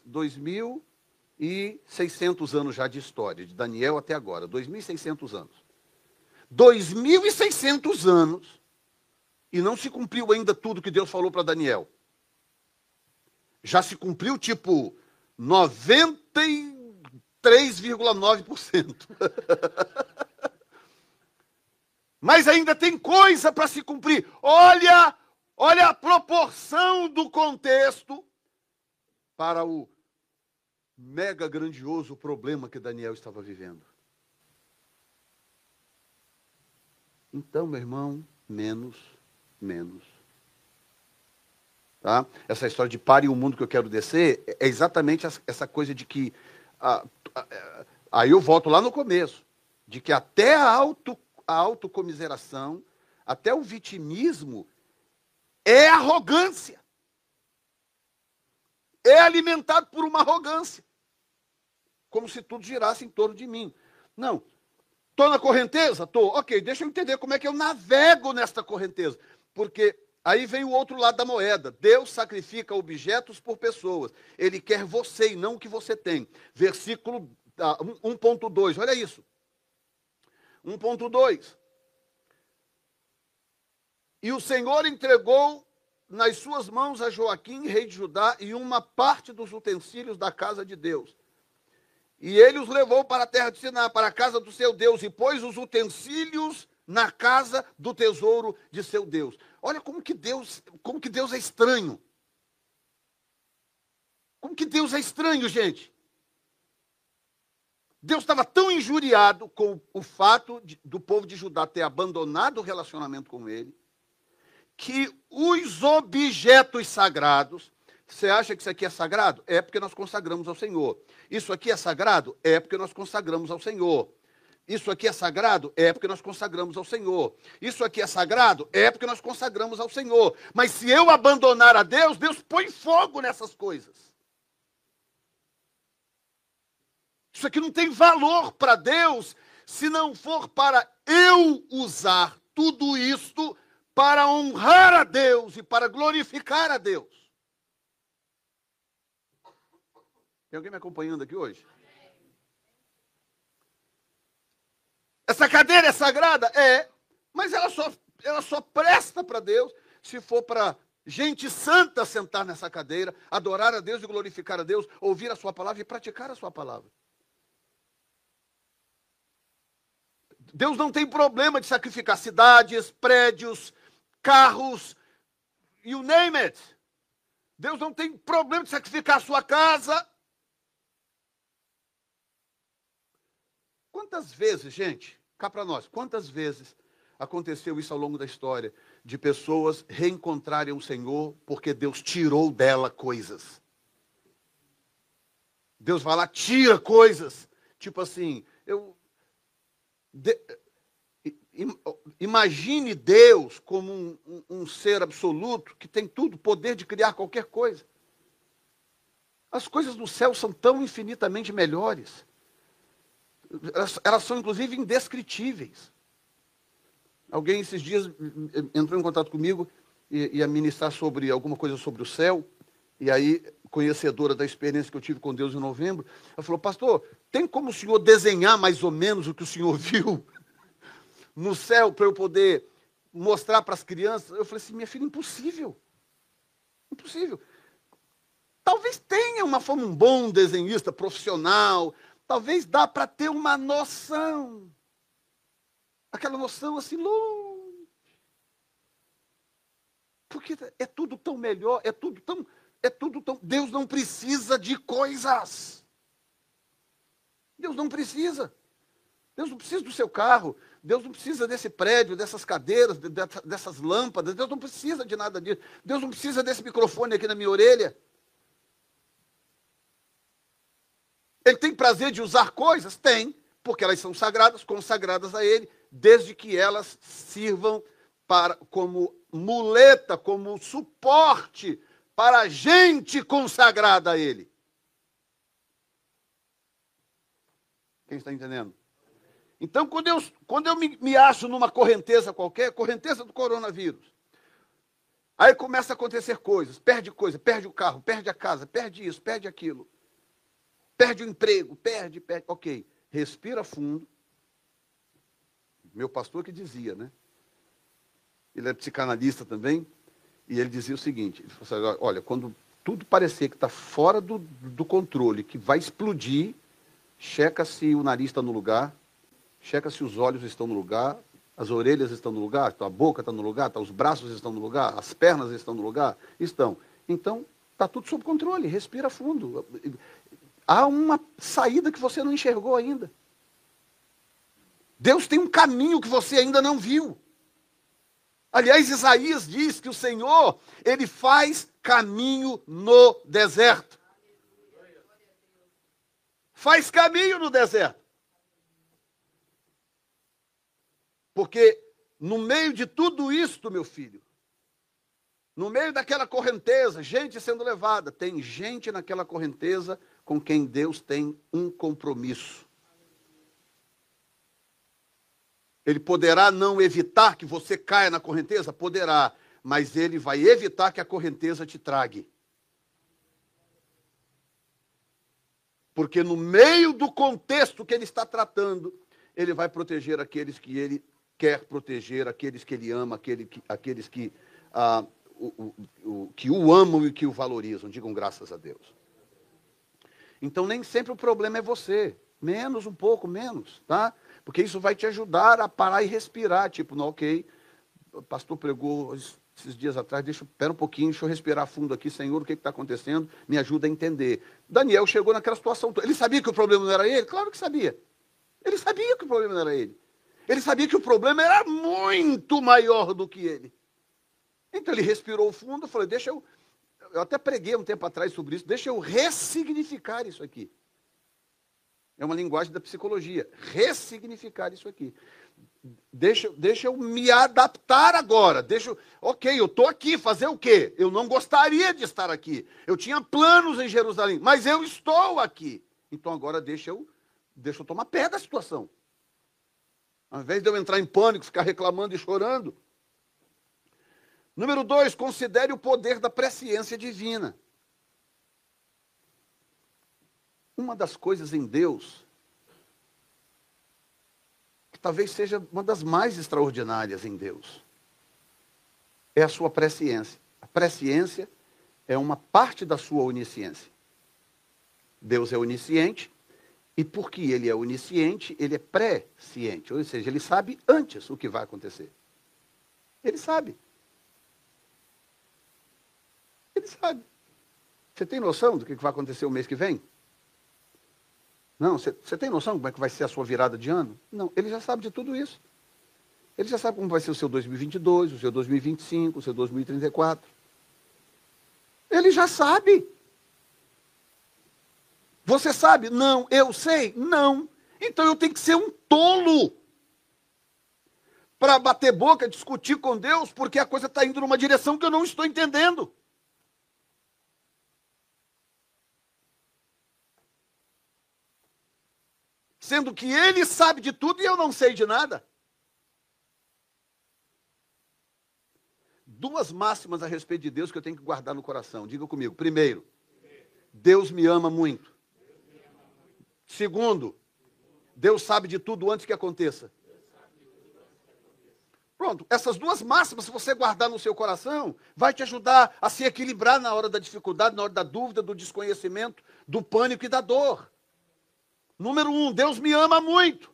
2.600 anos já de história, de Daniel até agora, 2.600 anos. 2.600 anos e não se cumpriu ainda tudo que Deus falou para Daniel. Já se cumpriu tipo 93,9%. Mas ainda tem coisa para se cumprir. Olha, olha a proporção do contexto para o mega grandioso problema que Daniel estava vivendo. Então, meu irmão, menos, menos. Tá? Essa história de pare o mundo que eu quero descer é exatamente essa coisa de que. aí eu volto lá no começo. De que até a, auto, a autocomiseração, até o vitimismo, é arrogância é alimentado por uma arrogância. Como se tudo girasse em torno de mim. Não. Estou na correnteza? Estou. Ok, deixa eu entender como é que eu navego nesta correnteza. Porque aí vem o outro lado da moeda. Deus sacrifica objetos por pessoas. Ele quer você e não o que você tem. Versículo 1.2, ah, olha isso. 1.2. E o Senhor entregou nas suas mãos a Joaquim, rei de Judá, e uma parte dos utensílios da casa de Deus. E ele os levou para a terra de Siná, para a casa do seu Deus, e pôs os utensílios na casa do tesouro de seu Deus. Olha como que Deus, como que Deus é estranho. Como que Deus é estranho, gente. Deus estava tão injuriado com o fato de, do povo de Judá ter abandonado o relacionamento com ele, que os objetos sagrados, você acha que isso aqui é sagrado? É porque nós consagramos ao Senhor. Isso aqui é sagrado? É porque nós consagramos ao Senhor. Isso aqui é sagrado? É porque nós consagramos ao Senhor. Isso aqui é sagrado? É porque nós consagramos ao Senhor. Mas se eu abandonar a Deus, Deus põe fogo nessas coisas. Isso aqui não tem valor para Deus se não for para eu usar tudo isto para honrar a Deus e para glorificar a Deus. Tem alguém me acompanhando aqui hoje? Essa cadeira é sagrada? É, mas ela só, ela só presta para Deus se for para gente santa sentar nessa cadeira, adorar a Deus e glorificar a Deus, ouvir a sua palavra e praticar a sua palavra. Deus não tem problema de sacrificar cidades, prédios, carros, you name it. Deus não tem problema de sacrificar a sua casa. Quantas vezes, gente, cá para nós, quantas vezes aconteceu isso ao longo da história, de pessoas reencontrarem o Senhor porque Deus tirou dela coisas. Deus vai lá, tira coisas. Tipo assim, eu. De, Imagine Deus como um, um, um, ser absoluto que tem tudo, poder de criar qualquer coisa. As coisas do céu são tão infinitamente melhores. Elas, elas são, inclusive, indescritíveis. Alguém esses dias entrou em contato comigo e ia ministrar sobre alguma coisa sobre o céu. E aí, conhecedora da experiência que eu tive com Deus em novembro, ela falou: Pastor, tem como o senhor desenhar mais ou menos o que o senhor viu? no céu para eu poder mostrar para as crianças. Eu falei assim, minha filha, impossível. Impossível. Talvez tenha uma forma, um bom desenhista profissional, talvez dá para ter uma noção. Aquela noção assim longe. Porque é tudo tão melhor, é tudo tão, é tudo tão. Deus não precisa de coisas. Deus não precisa. Deus não precisa do seu carro. Deus não precisa desse prédio, dessas cadeiras, dessas lâmpadas. Deus não precisa de nada disso. Deus não precisa desse microfone aqui na minha orelha. Prazer de usar coisas? Tem, porque elas são sagradas, consagradas a Ele, desde que elas sirvam para como muleta, como suporte para a gente consagrada a Ele. Quem está entendendo? Então, quando eu, quando eu me, me acho numa correnteza qualquer, correnteza do coronavírus, aí começa a acontecer coisas, perde coisa, perde o carro, perde a casa, perde isso, perde aquilo, perde o emprego, perde, perde. Ok, respira fundo. Meu pastor que dizia, né? Ele é psicanalista também, e ele dizia o seguinte: ele falou assim, olha, quando tudo parecer que está fora do, do controle, que vai explodir, checa se o nariz está no lugar, checa se os olhos estão no lugar, as orelhas estão no lugar, a boca está no lugar, tá, os braços estão no lugar, as pernas estão no lugar, estão. Então, está tudo sob controle, respira fundo. Há uma saída que você não enxergou ainda. Deus tem um caminho que você ainda não viu. Aliás, Isaías diz que o Senhor, ele faz caminho no deserto. Faz caminho no deserto. Porque no meio de tudo isto, meu filho, no meio daquela correnteza, gente sendo levada, tem gente naquela correnteza com quem Deus tem um compromisso. Ele poderá não evitar que você caia na correnteza? Poderá, mas ele vai evitar que a correnteza te trague. Porque no meio do contexto que ele está tratando, ele vai proteger aqueles que ele quer proteger, aqueles que ele ama, aquele que, aqueles que, ah, o, o, o, que o amam e que o valorizam. Digam graças a Deus. Então nem sempre o problema é você. Menos, um pouco, menos, tá? Porque isso vai te ajudar a parar e respirar. Tipo, não, ok, o pastor pregou esses dias atrás, deixa, espera um pouquinho, deixa eu respirar fundo aqui, Senhor, o que está acontecendo? Me ajuda a entender. Daniel chegou naquela situação. Ele sabia que o problema não era ele? Claro que sabia. Ele sabia que o problema não era ele. Ele sabia que o problema era muito maior do que ele. Então ele respirou fundo falou: Deixa eu. Eu até preguei um tempo atrás sobre isso, deixa eu ressignificar isso aqui. É uma linguagem da psicologia. Ressignificar isso aqui. Deixa, deixa eu me adaptar agora. Deixa, ok, eu estou aqui, fazer o quê? Eu não gostaria de estar aqui. Eu tinha planos em Jerusalém, mas eu estou aqui. Então agora deixa eu, deixa eu tomar pé da situação. Ao invés de eu entrar em pânico, ficar reclamando e chorando. Número dois, considere o poder da presciência divina. Uma das coisas em Deus que talvez seja uma das mais extraordinárias em Deus é a sua presciência. A presciência é uma parte da sua onisciência. Deus é onisciente e porque ele é onisciente, ele é pré-ciente, ou seja, ele sabe antes o que vai acontecer. Ele sabe. Ele sabe. Você tem noção do que vai acontecer o mês que vem? Não, você, você tem noção como é que vai ser a sua virada de ano? Não, ele já sabe de tudo isso. Ele já sabe como vai ser o seu 2022, o seu 2025, o seu 2034. Ele já sabe. Você sabe? Não. Eu sei? Não. Então eu tenho que ser um tolo para bater boca, discutir com Deus, porque a coisa está indo numa direção que eu não estou entendendo. Sendo que ele sabe de tudo e eu não sei de nada. Duas máximas a respeito de Deus que eu tenho que guardar no coração. Diga comigo. Primeiro, Deus me ama muito. Segundo, Deus sabe de tudo antes que aconteça. Pronto, essas duas máximas, se você guardar no seu coração, vai te ajudar a se equilibrar na hora da dificuldade, na hora da dúvida, do desconhecimento, do pânico e da dor. Número um, Deus me ama muito.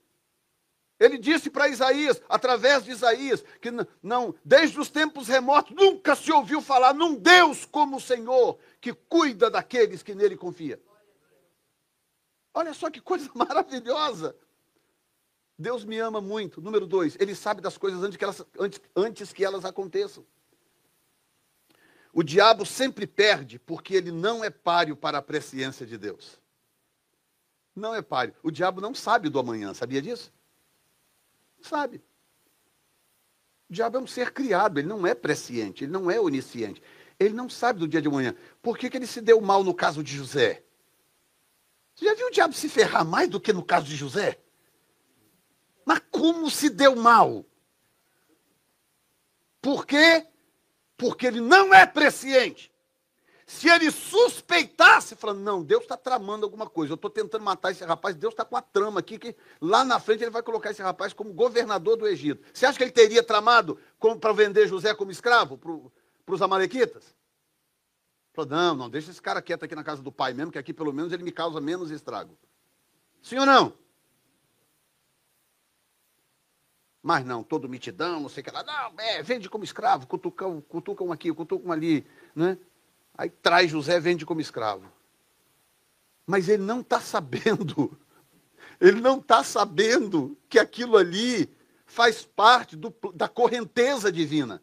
Ele disse para Isaías, através de Isaías, que não, desde os tempos remotos, nunca se ouviu falar num Deus como o Senhor, que cuida daqueles que nele confiam. Olha só que coisa maravilhosa. Deus me ama muito. Número dois, Ele sabe das coisas antes que elas, antes, antes que elas aconteçam. O diabo sempre perde porque ele não é páreo para a presciência de Deus. Não é páreo. O diabo não sabe do amanhã, sabia disso? Sabe. O diabo é um ser criado, ele não é presciente, ele não é onisciente. Ele não sabe do dia de amanhã. Por que, que ele se deu mal no caso de José? Você já viu o diabo se ferrar mais do que no caso de José? Mas como se deu mal? Por quê? Porque ele não é presciente. Se ele suspeitasse, falando, não, Deus está tramando alguma coisa, eu estou tentando matar esse rapaz, Deus está com a trama aqui, que lá na frente ele vai colocar esse rapaz como governador do Egito. Você acha que ele teria tramado para vender José como escravo para os amalequitas? Falou, não, não, deixa esse cara quieto aqui na casa do pai mesmo, que aqui pelo menos ele me causa menos estrago. Sim ou não? Mas não, todo mitidão, não sei o que lá. Não, é, vende como escravo, cutucam, cutucam aqui, cutucam ali, né? Aí traz José, vende como escravo. Mas ele não está sabendo, ele não está sabendo que aquilo ali faz parte do, da correnteza divina.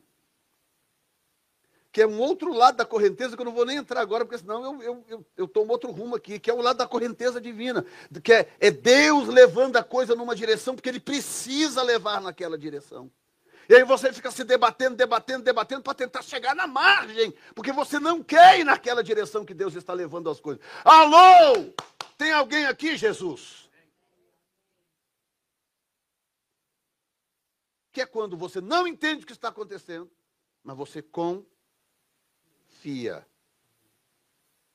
Que é um outro lado da correnteza que eu não vou nem entrar agora, porque senão eu, eu, eu, eu tomo outro rumo aqui, que é o lado da correnteza divina. Que é, é Deus levando a coisa numa direção, porque Ele precisa levar naquela direção. E aí você fica se debatendo, debatendo, debatendo para tentar chegar na margem, porque você não quer ir naquela direção que Deus está levando as coisas. Alô? Tem alguém aqui, Jesus? Que é quando você não entende o que está acontecendo, mas você confia.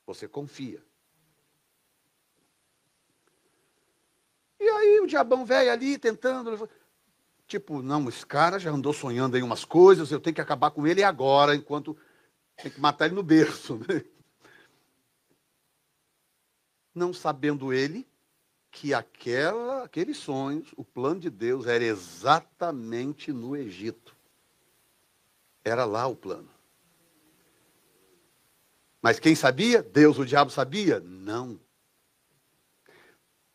Você confia. E aí o diabão velho ali tentando. Tipo, não, esse cara já andou sonhando em umas coisas, eu tenho que acabar com ele agora, enquanto tem que matar ele no berço. Né? Não sabendo ele que aquela, aqueles sonhos, o plano de Deus era exatamente no Egito. Era lá o plano. Mas quem sabia? Deus, o diabo sabia? Não.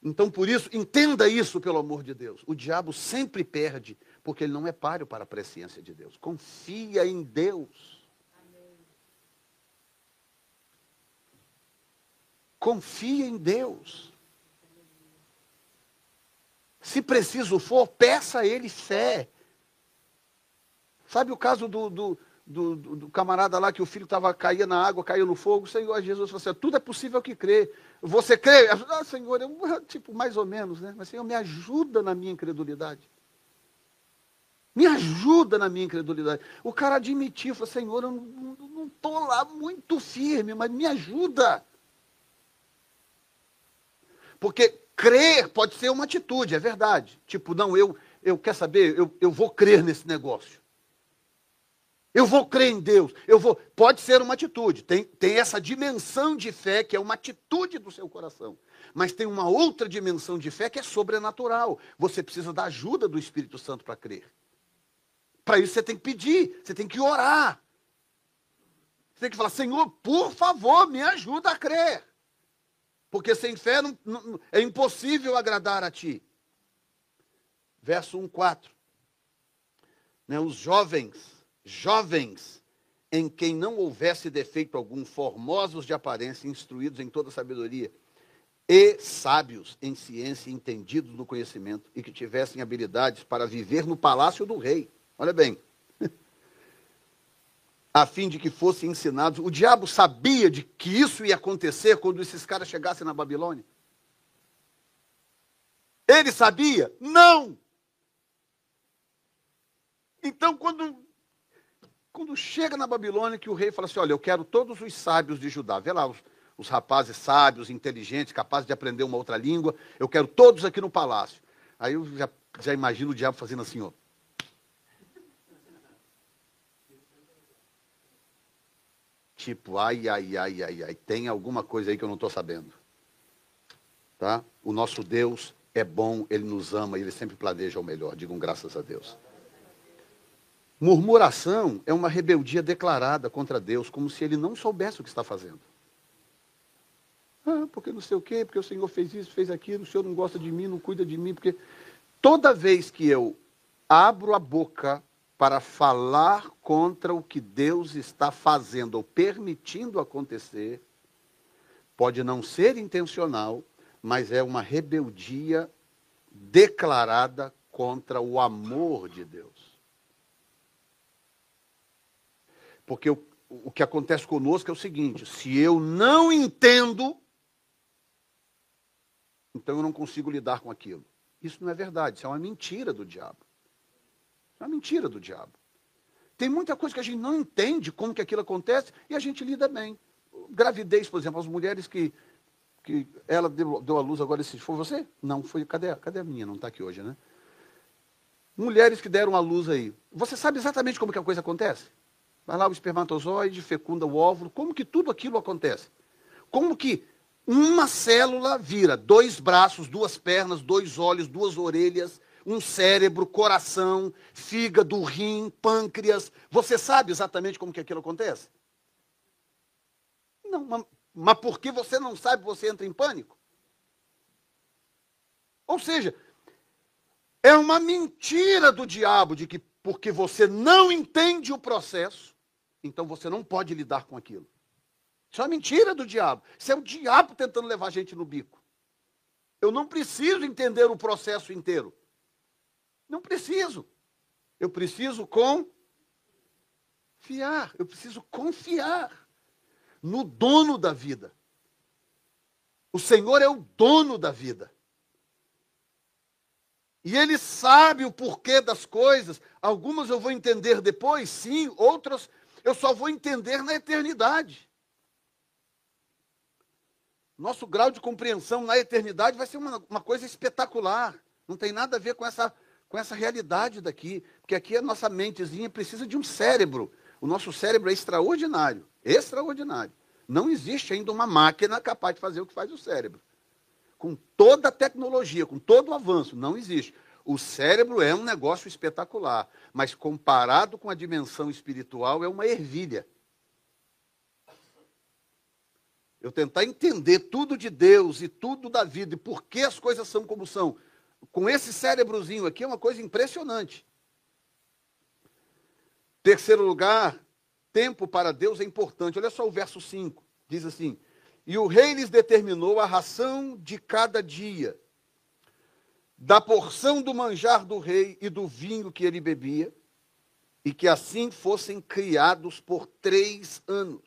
Então, por isso, entenda isso, pelo amor de Deus. O diabo sempre perde, porque ele não é páreo para a presciência de Deus. Confia em Deus. Confia em Deus. Se preciso for, peça a Ele fé. Sabe o caso do, do, do, do, camarada lá que o filho estava caía na água, caiu no fogo? Senhor Jesus falou assim: tudo é possível que crê. Você crê? Ah, Senhor, eu, tipo, mais ou menos, né? Mas, Senhor, me ajuda na minha incredulidade. Me ajuda na minha incredulidade. O cara admitiu, falou, Senhor, eu não estou lá muito firme, mas me ajuda. Porque crer pode ser uma atitude, é verdade. Tipo, não, eu, eu quer saber, eu, eu vou crer nesse negócio. Eu vou crer em Deus. Eu vou. Pode ser uma atitude. Tem, tem essa dimensão de fé que é uma atitude do seu coração. Mas tem uma outra dimensão de fé que é sobrenatural. Você precisa da ajuda do Espírito Santo para crer. Para isso você tem que pedir, você tem que orar. Você tem que falar, Senhor, por favor, me ajuda a crer. Porque sem fé não, não, é impossível agradar a ti. Verso 1, 4. Né, os jovens jovens em quem não houvesse defeito algum, formosos de aparência, instruídos em toda sabedoria, e sábios em ciência, entendidos no conhecimento, e que tivessem habilidades para viver no palácio do rei. Olha bem. A fim de que fossem ensinados. O diabo sabia de que isso ia acontecer quando esses caras chegassem na Babilônia? Ele sabia? Não! Então, quando quando chega na Babilônia, que o rei fala assim: Olha, eu quero todos os sábios de Judá. Vê lá os, os rapazes sábios, inteligentes, capazes de aprender uma outra língua. Eu quero todos aqui no palácio. Aí eu já, já imagino o diabo fazendo assim: ó. Tipo, ai, ai, ai, ai, ai, tem alguma coisa aí que eu não estou sabendo. Tá? O nosso Deus é bom, ele nos ama, ele sempre planeja o melhor. Digam graças a Deus. Murmuração é uma rebeldia declarada contra Deus, como se ele não soubesse o que está fazendo. Ah, porque não sei o quê, porque o Senhor fez isso, fez aquilo, o Senhor não gosta de mim, não cuida de mim, porque toda vez que eu abro a boca para falar contra o que Deus está fazendo ou permitindo acontecer, pode não ser intencional, mas é uma rebeldia declarada contra o amor de Deus. Porque o, o que acontece conosco é o seguinte: se eu não entendo, então eu não consigo lidar com aquilo. Isso não é verdade, isso é uma mentira do diabo. É uma mentira do diabo. Tem muita coisa que a gente não entende como que aquilo acontece e a gente lida bem. Gravidez, por exemplo, as mulheres que, que ela deu, deu à luz agora, esse, foi você? Não, foi, cadê, cadê a minha? Não está aqui hoje, né? Mulheres que deram à luz aí. Você sabe exatamente como que a coisa acontece? Vai lá o espermatozoide, fecunda o óvulo, como que tudo aquilo acontece? Como que uma célula vira dois braços, duas pernas, dois olhos, duas orelhas, um cérebro, coração, fígado, rim, pâncreas. Você sabe exatamente como que aquilo acontece? Não, mas, mas porque você não sabe, você entra em pânico? Ou seja, é uma mentira do diabo de que porque você não entende o processo, então você não pode lidar com aquilo. Isso é uma mentira do diabo. Isso é o diabo tentando levar a gente no bico. Eu não preciso entender o processo inteiro. Não preciso. Eu preciso confiar. Eu preciso confiar no dono da vida. O Senhor é o dono da vida. E ele sabe o porquê das coisas. Algumas eu vou entender depois, sim, outras eu só vou entender na eternidade. Nosso grau de compreensão na eternidade vai ser uma, uma coisa espetacular. Não tem nada a ver com essa com essa realidade daqui. Porque aqui a nossa mentezinha precisa de um cérebro. O nosso cérebro é extraordinário. Extraordinário. Não existe ainda uma máquina capaz de fazer o que faz o cérebro. Com toda a tecnologia, com todo o avanço, não existe. O cérebro é um negócio espetacular, mas comparado com a dimensão espiritual, é uma ervilha. Eu tentar entender tudo de Deus e tudo da vida e por que as coisas são como são, com esse cérebrozinho aqui é uma coisa impressionante. Terceiro lugar, tempo para Deus é importante. Olha só o verso 5. Diz assim: E o rei lhes determinou a ração de cada dia, da porção do manjar do rei e do vinho que ele bebia, e que assim fossem criados por três anos,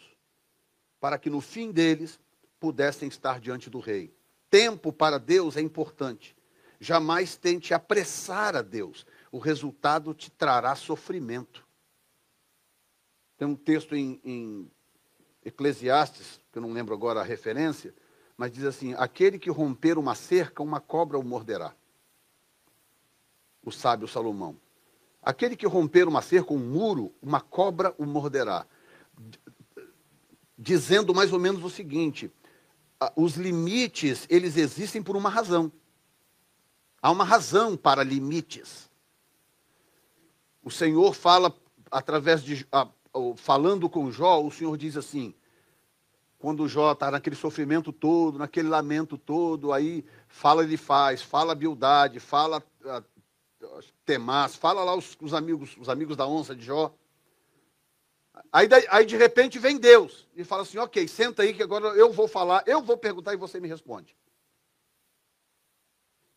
para que no fim deles pudessem estar diante do rei. Tempo para Deus é importante. Jamais tente apressar a Deus. O resultado te trará sofrimento. Tem um texto em, em Eclesiastes, que eu não lembro agora a referência, mas diz assim: aquele que romper uma cerca, uma cobra o morderá. O sábio Salomão. Aquele que romper uma cerca, um muro, uma cobra o morderá. Dizendo mais ou menos o seguinte: os limites, eles existem por uma razão. Há uma razão para limites. O Senhor fala através de falando com Jó, o Senhor diz assim: quando Jó está naquele sofrimento todo, naquele lamento todo, aí fala ele faz, fala Bildade, fala uh, Temás, fala lá os, os, amigos, os amigos da onça de Jó. Aí, aí de repente vem Deus e fala assim: ok, senta aí que agora eu vou falar, eu vou perguntar e você me responde.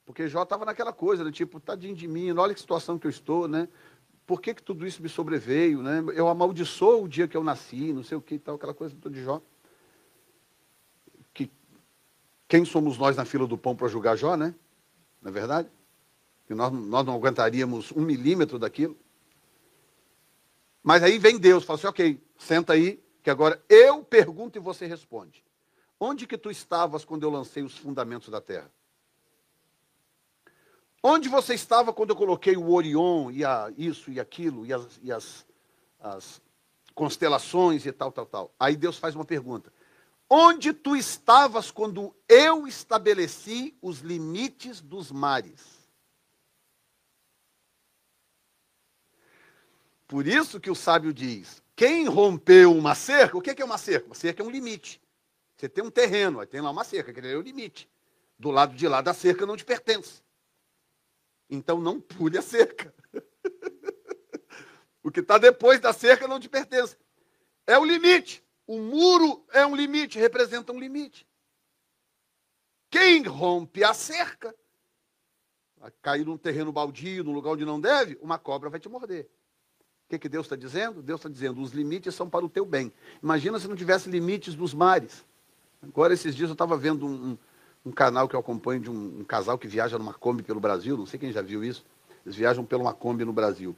Porque Jó estava naquela coisa, né? tipo, tadinho de mim, olha que situação que eu estou, né? Por que, que tudo isso me sobreveio, né? Eu amaldiçoo o dia que eu nasci, não sei o que e tal, aquela coisa de Jó. Que, quem somos nós na fila do pão para julgar Jó, né? Não é verdade? Que nós, nós não aguentaríamos um milímetro daquilo. Mas aí vem Deus, fala assim, ok, senta aí, que agora eu pergunto e você responde. Onde que tu estavas quando eu lancei os fundamentos da terra? Onde você estava quando eu coloquei o Orion e a, isso e aquilo e, as, e as, as constelações e tal, tal, tal? Aí Deus faz uma pergunta. Onde tu estavas quando eu estabeleci os limites dos mares? Por isso que o sábio diz: quem rompeu uma cerca, o que é uma cerca? Uma cerca é um limite. Você tem um terreno, aí tem lá uma cerca, que é o limite. Do lado de lá da cerca não te pertence. Então não pule a cerca. o que está depois da cerca não te pertence. É o limite. O muro é um limite, representa um limite. Quem rompe a cerca, cair num terreno baldio, num lugar onde não deve, uma cobra vai te morder. Que, que Deus está dizendo? Deus está dizendo, os limites são para o teu bem. Imagina se não tivesse limites dos mares. Agora, esses dias, eu estava vendo um, um, canal que eu acompanho de um, um, casal que viaja numa Kombi pelo Brasil, não sei quem já viu isso. Eles viajam pela Kombi no Brasil.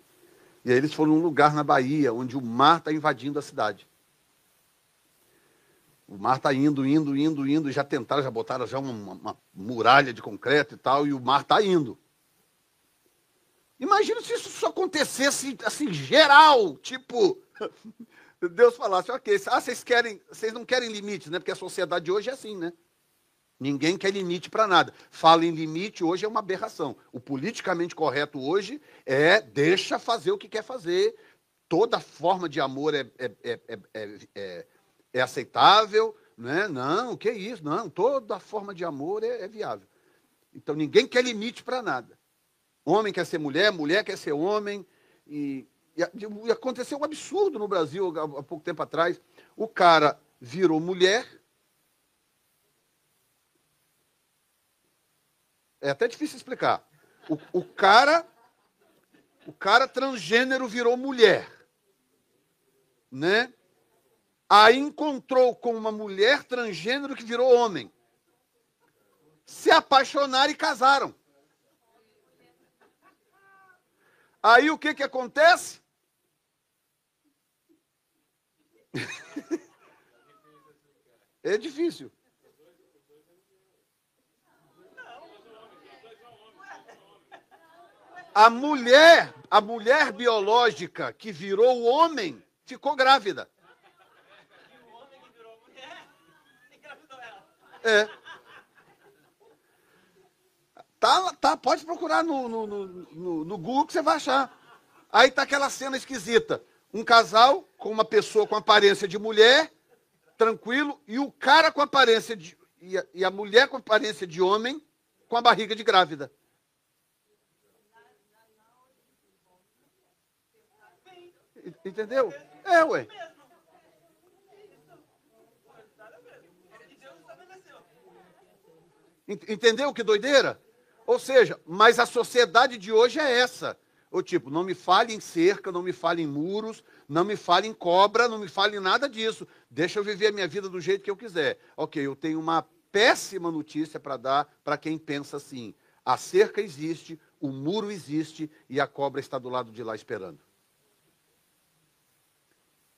E aí eles foram num lugar na Bahia, onde o mar está invadindo a cidade. O mar está indo, indo, indo, indo, já tentaram, já botaram já uma, uma muralha de concreto e tal, e o mar está indo. Imagina se isso acontecesse assim, geral, tipo, Deus falasse, ok, ah, vocês querem, vocês não querem limites, né? Porque a sociedade hoje é assim, né? Ninguém quer limite para nada. Fala em limite hoje é uma aberração. O politicamente correto hoje é deixa fazer o que quer fazer. Toda forma de amor é, é, é, é, é aceitável, né? Não, o que é isso? Não, toda forma de amor é, viável. Então ninguém quer limite para nada. Homem quer ser mulher, mulher quer ser homem. E, e, aconteceu um absurdo no Brasil há, pouco tempo atrás. O cara virou mulher. É até difícil explicar. O, o cara, o cara transgênero virou mulher, né? Aí encontrou com uma mulher transgênero que virou homem. Se apaixonaram e casaram. Aí o que, que acontece? é difícil. A mulher, a mulher biológica que virou o homem, ficou grávida. É. Tá, tá, pode procurar no, no, no, no, Google que você vai achar. Aí tá aquela cena esquisita. Um casal com uma pessoa com aparência de mulher, tranquilo, e o cara com aparência de. E a, e a mulher com aparência de homem, com a barriga de grávida. Entendeu? É, ué. Entendeu que doideira? Ou seja, mas a sociedade de hoje é essa. O tipo, não me fale em cerca, não me fale em muros, não me fale em cobra, não me fale em nada disso. Deixa eu viver a minha vida do jeito que eu quiser. Ok, eu tenho uma péssima notícia para dar para quem pensa assim. A cerca existe, o muro existe e a cobra está do lado de lá esperando.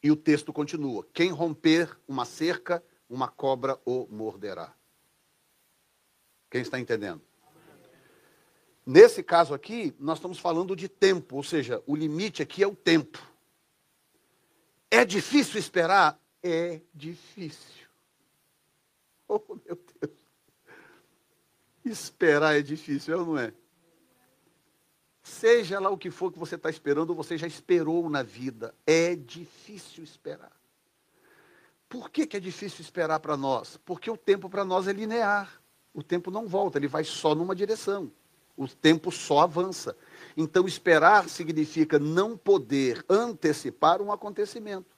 E o texto continua: quem romper uma cerca, uma cobra o morderá. Quem está entendendo? Nesse caso aqui, nós estamos falando de tempo, ou seja, o limite aqui é o tempo. É difícil esperar? É difícil. Oh, meu Deus. Esperar é difícil, é ou não é? Seja lá o que for que você está esperando, você já esperou na vida. É difícil esperar. Por que, que é difícil esperar para nós? Porque o tempo para nós é linear o tempo não volta, ele vai só numa direção. O tempo só avança. Então, esperar significa não poder antecipar um acontecimento.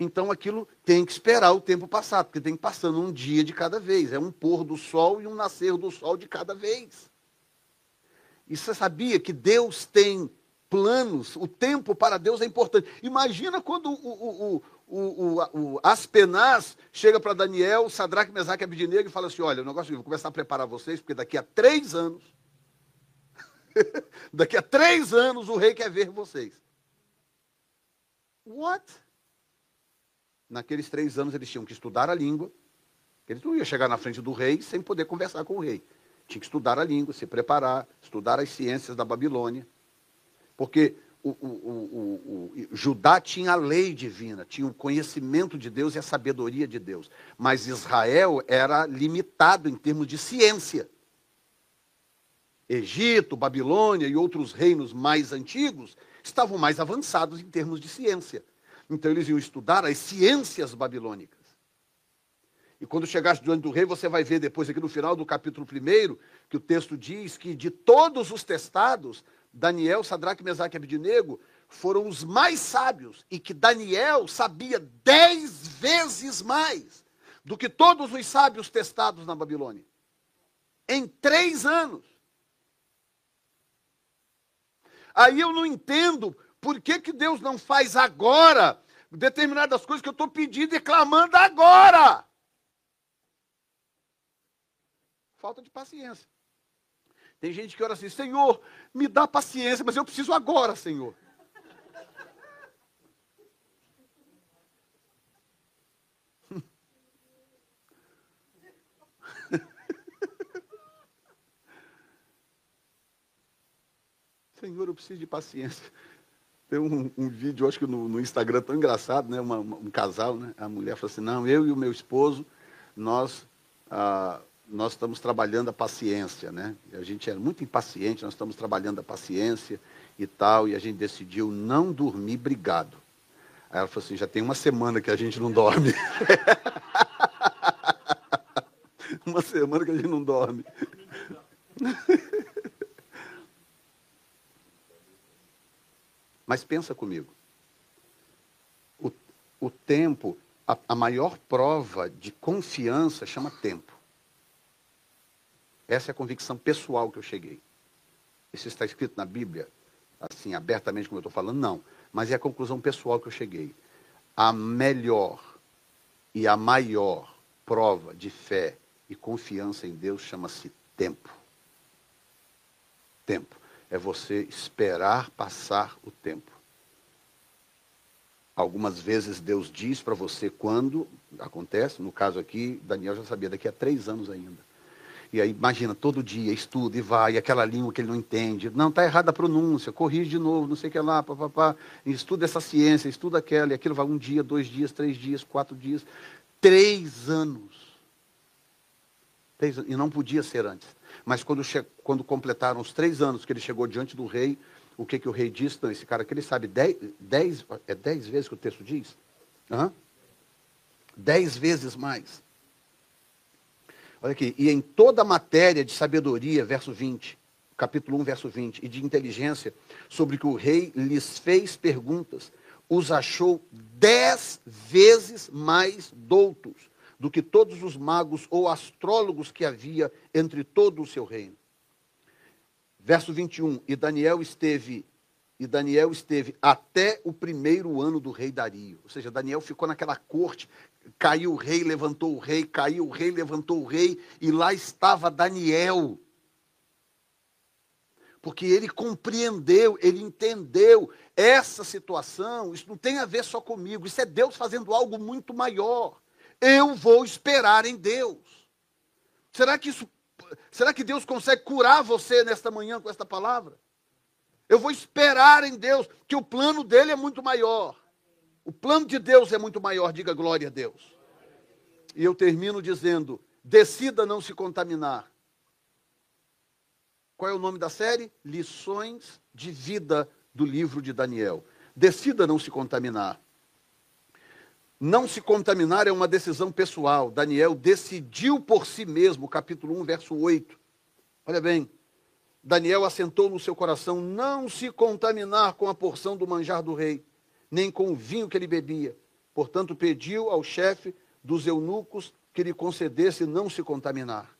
Então, aquilo tem que esperar o tempo passar, porque tem que passando um dia de cada vez. É um pôr do sol e um nascer do sol de cada vez. E você sabia que Deus tem planos? O tempo para Deus é importante. Imagina quando o, o, o, o, o Aspenaz chega para Daniel, Sadraque, Mesaque e Abidinego e fala assim, olha, o negócio é vou começar a preparar vocês, porque daqui a três anos, daqui a três anos o rei quer ver vocês. What? Naqueles três anos eles tinham que estudar a língua, eles não iam chegar na frente do rei sem poder conversar com o rei. Tinha que estudar a língua, se preparar, estudar as ciências da Babilônia. Porque o, o, o, Judá tinha a lei divina, tinha o conhecimento de Deus e a sabedoria de Deus. Mas Israel era limitado em termos de ciência. Egito, Babilônia e outros reinos mais antigos estavam mais avançados em termos de ciência. Então eles iam estudar as ciências babilônicas. E quando chegasse diante do rei, você vai ver depois aqui no final do capítulo 1, que o texto diz que de todos os testados, Daniel, Sadraque, Mesaque e Abidinego foram os mais sábios e que Daniel sabia dez vezes mais do que todos os sábios testados na Babilônia. Em três anos. Aí eu não entendo por que, que Deus não faz agora determinadas coisas que eu estou pedindo e clamando agora. Falta de paciência. Tem gente que ora assim, Senhor, me dá paciência, mas eu preciso agora, Senhor. Senhor, eu preciso de paciência. Tem um, um vídeo, acho que no, no, Instagram, tão engraçado, né? Uma, um casal, né? A mulher falou assim, não, eu e o meu esposo, nós, ah, nós estamos trabalhando a paciência, né? A gente é muito impaciente, nós estamos trabalhando a paciência e tal, e a gente decidiu não dormir brigado. Aí ela falou assim, já tem uma semana que a gente não dorme. uma semana que a gente não dorme. Mas pensa comigo. O, o tempo, a, a maior prova de confiança chama tempo. Essa é a convicção pessoal que eu cheguei. Isso está escrito na Bíblia, assim, abertamente como eu estou falando? Não. Mas é a conclusão pessoal que eu cheguei. A melhor e a maior prova de fé e confiança em Deus chama-se tempo. Tempo é você esperar passar o tempo. Algumas vezes Deus diz para você quando acontece, no caso aqui, Daniel já sabia, daqui a três anos ainda. E aí, imagina, todo dia estuda e vai, e aquela língua que ele não entende. Não, está errada a pronúncia, corrige de novo, não sei o que lá, papapá. Estuda essa ciência, estuda aquela, e aquilo vai um dia, dois dias, três dias, quatro dias. Três anos. Três, e não podia ser antes. Mas quando, quando completaram os três anos que ele chegou diante do rei, o que, que o rei disse? Não, esse cara aqui ele sabe dez, dez, é dez vezes que o texto diz? Hã? Dez vezes mais. Olha aqui, e em toda a matéria de sabedoria, verso 20, capítulo 1, verso 20, e de inteligência, sobre que o rei lhes fez perguntas, os achou dez vezes mais doutos do que todos os magos ou astrólogos que havia entre todo o seu reino. Verso 21, e Daniel esteve e Daniel esteve até o primeiro ano do rei Dario. Ou seja, Daniel ficou naquela corte, caiu o rei, levantou o rei, caiu o rei, levantou o rei, e lá estava Daniel. Porque ele compreendeu, ele entendeu essa situação, isso não tem a ver só comigo, isso é Deus fazendo algo muito maior. Eu vou esperar em Deus. Será que isso será que Deus consegue curar você nesta manhã com esta palavra? Eu vou esperar em Deus, que o plano dele é muito maior. O plano de Deus é muito maior, diga glória a Deus. E eu termino dizendo: decida não se contaminar. Qual é o nome da série? Lições de vida do livro de Daniel. Decida não se contaminar. Não se contaminar é uma decisão pessoal. Daniel decidiu por si mesmo, capítulo 1, verso 8. Olha bem, Daniel assentou no seu coração não se contaminar com a porção do manjar do rei, nem com o vinho que ele bebia. Portanto, pediu ao chefe dos eunucos que lhe concedesse não se contaminar.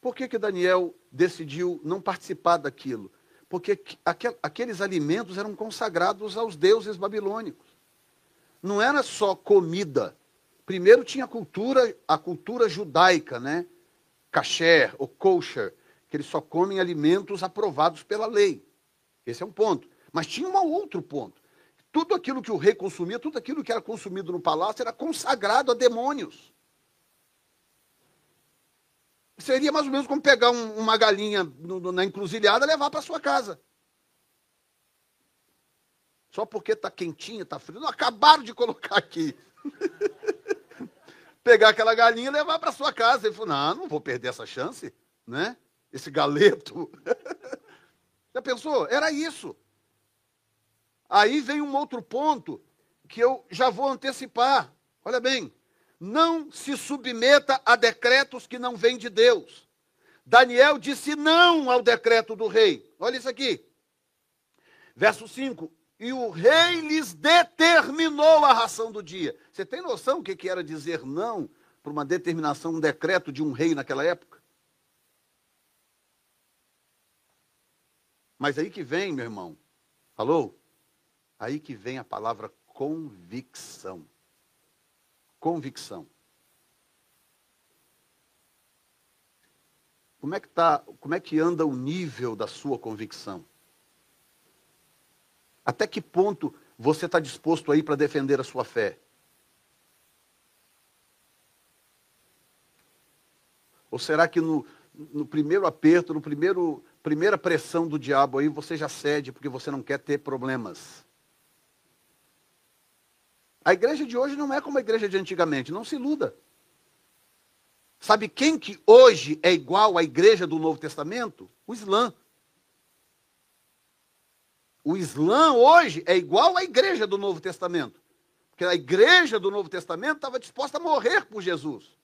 Por que, que Daniel decidiu não participar daquilo? Porque aqueles alimentos eram consagrados aos deuses babilônicos não era só comida. Primeiro tinha a cultura, a cultura judaica, né? Kasher ou kosher, que eles só comem alimentos aprovados pela lei. Esse é um ponto. Mas tinha um outro ponto. Tudo aquilo que o rei consumia, tudo aquilo que era consumido no palácio era consagrado a demônios. Seria mais ou menos como pegar um, uma galinha no, na encruzilhada e levar para sua casa. Só porque está quentinha, está frio. Não, acabaram de colocar aqui. Pegar aquela galinha e levar para sua casa. Ele falou: não, não vou perder essa chance, né? Esse galeto. Já pensou? Era isso. Aí vem um outro ponto que eu já vou antecipar. Olha bem, não se submeta a decretos que não vêm de Deus. Daniel disse não ao decreto do rei. Olha isso aqui. Verso 5: e o rei lhes determinou a ração do dia. Você tem noção o que era dizer não por uma determinação, um decreto de um rei naquela época? Mas aí que vem, meu irmão. Alô? Aí que vem a palavra convicção. Convicção. Como é que tá, como é que anda o nível da sua convicção? Até que ponto você está disposto aí para defender a sua fé? Ou será que no, no primeiro aperto, no primeiro primeira pressão do diabo aí, você já cede porque você não quer ter problemas? A igreja de hoje não é como a igreja de antigamente, não se iluda. Sabe quem que hoje é igual à igreja do Novo Testamento? O Islã. O Islã hoje é igual à igreja do Novo Testamento. Porque a igreja do Novo Testamento estava disposta a morrer por Jesus.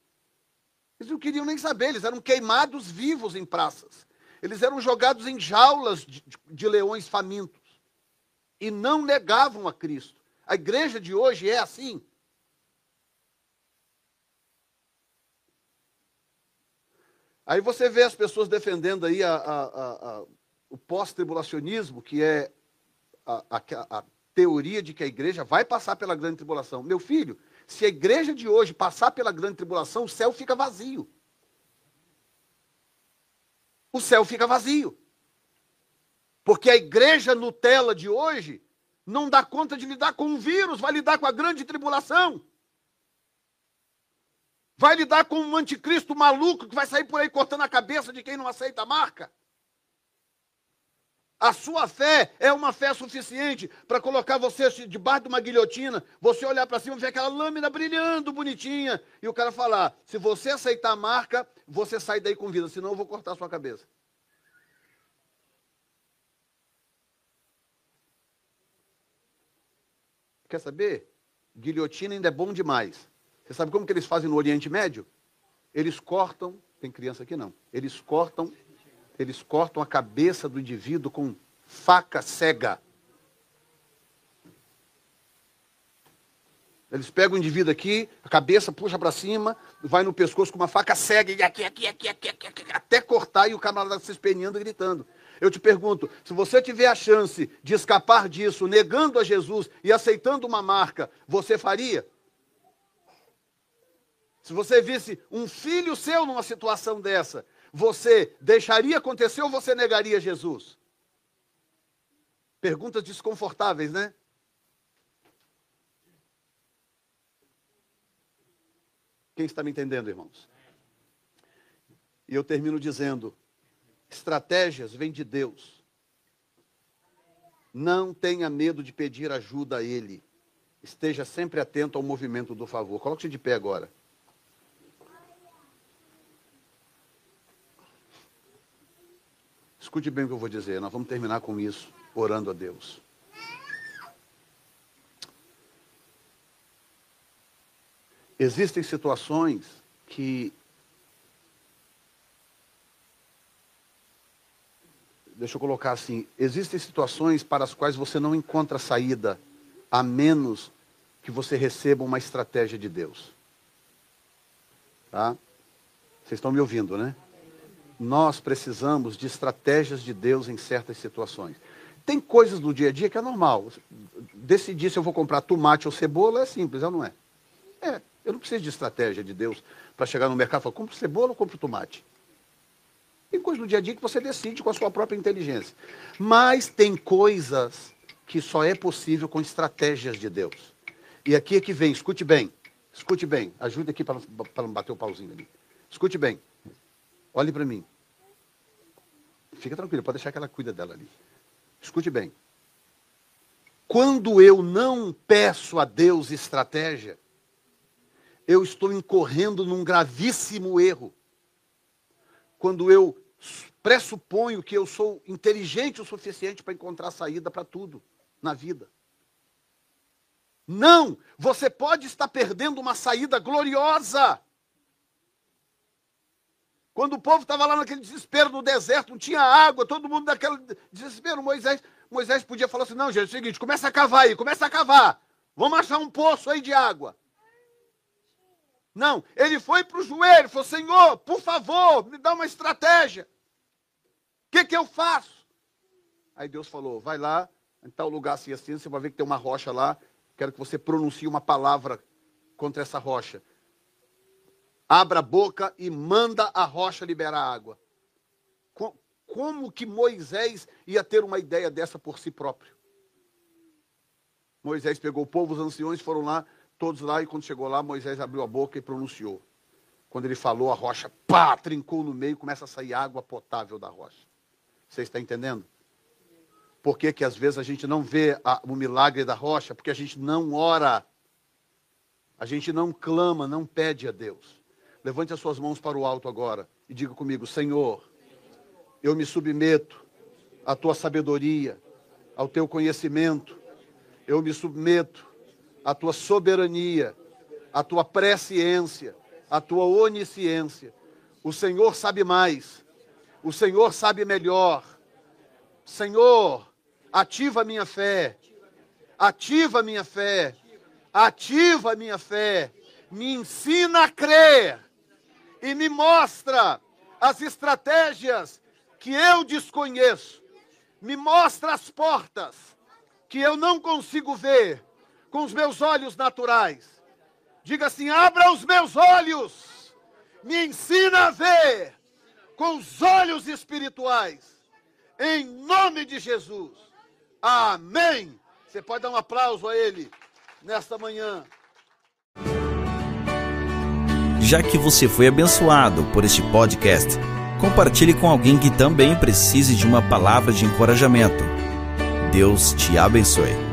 Eles não queriam nem saber, eles eram queimados vivos em praças. Eles eram jogados em jaulas de, de leões famintos. E não negavam a Cristo. A igreja de hoje é assim. Aí você vê as pessoas defendendo aí a, a, a, o pós-tribulacionismo, que é a, teoria de que a igreja vai passar pela grande tribulação. Meu filho, se a igreja de hoje passar pela grande tribulação, o céu fica vazio. O céu fica vazio. Porque a igreja Nutella de hoje não dá conta de lidar com um vírus, vai lidar com a grande tribulação. Vai lidar com um anticristo maluco que vai sair por aí cortando a cabeça de quem não aceita a marca. A sua fé é uma fé suficiente para colocar você debaixo de uma guilhotina, você olhar para cima e ver aquela lâmina brilhando, bonitinha, e o cara falar: se você aceitar a marca, você sai daí com vida, senão eu vou cortar a sua cabeça. Quer saber? Guilhotina ainda é bom demais. Você sabe como que eles fazem no Oriente Médio? Eles cortam, tem criança aqui não, eles cortam eles cortam a cabeça do indivíduo com faca cega. Eles pegam o indivíduo aqui, a cabeça puxa para cima, vai no pescoço com uma faca cega, e aqui, aqui, aqui, aqui, aqui, aqui até cortar e o camarada se esperneando, gritando. Eu te pergunto, se você tiver a chance de escapar disso, negando a Jesus e aceitando uma marca, você faria? Se você visse um filho seu numa situação dessa, você deixaria acontecer ou você negaria Jesus? Perguntas desconfortáveis, né? Quem está me entendendo, irmãos? E eu termino dizendo: estratégias vêm de Deus. Não tenha medo de pedir ajuda a Ele. Esteja sempre atento ao movimento do favor. Coloque-se de pé agora. Escute bem o que eu vou dizer, nós vamos terminar com isso, orando a Deus. Existem situações que. Deixa eu colocar assim: existem situações para as quais você não encontra saída, a menos que você receba uma estratégia de Deus. Tá? Vocês estão me ouvindo, né? nós precisamos de estratégias de Deus em certas situações. Tem coisas do dia a dia que é normal. Decidir se eu vou comprar tomate ou cebola é simples, não é? É, eu não preciso de estratégia de Deus para chegar no mercado e falar, compro cebola ou compro tomate? Tem coisas do dia a dia que você decide com a sua própria inteligência. Mas tem coisas que só é possível com estratégias de Deus. E aqui é que vem, escute bem, escute bem, ajude aqui para não bater o pauzinho ali. Escute bem. Olhe para mim. Fica tranquilo, pode deixar que ela cuida dela ali. Escute bem. Quando eu não peço a Deus estratégia, eu estou incorrendo num gravíssimo erro. Quando eu pressuponho que eu sou inteligente o suficiente para encontrar saída para tudo na vida. Não! Você pode estar perdendo uma saída gloriosa. Quando o povo estava lá naquele desespero no deserto, não tinha água, todo mundo naquele desespero, Moisés, Moisés podia falar assim: não, gente, é o seguinte, começa a cavar aí, começa a cavar. Vamos achar um poço aí de água. Não, ele foi para o joelho, falou: Senhor, por favor, me dá uma estratégia. O que, que eu faço? Aí Deus falou: vai lá, em tal lugar assim, assim, você vai ver que tem uma rocha lá. Quero que você pronuncie uma palavra contra essa rocha. Abra a boca e manda a rocha liberar água. Como que Moisés ia ter uma ideia dessa por si próprio? Moisés pegou o povo, os anciões foram lá, todos lá, e quando chegou lá, Moisés abriu a boca e pronunciou. Quando ele falou, a rocha, pá, trincou no meio, começa a sair água potável da rocha. Você está entendendo? Por que, que às vezes a gente não vê a, o milagre da rocha? Porque a gente não ora, a gente não clama, não pede a Deus. Levante as suas mãos para o alto agora e diga comigo: Senhor, eu me submeto à tua sabedoria, ao teu conhecimento, eu me submeto à tua soberania, à tua presciência, à tua onisciência. O Senhor sabe mais, o Senhor sabe melhor. Senhor, ativa a minha fé, ativa a minha fé, ativa a minha fé, me ensina a crer. E me mostra as estratégias que eu desconheço, me mostra as portas que eu não consigo ver com os meus olhos naturais. Diga assim: abra os meus olhos, me ensina a ver com os olhos espirituais, em nome de Jesus. Amém. Você pode dar um aplauso a Ele nesta manhã. Já que você foi abençoado por este podcast, compartilhe com alguém que também precise de uma palavra de encorajamento. Deus te abençoe.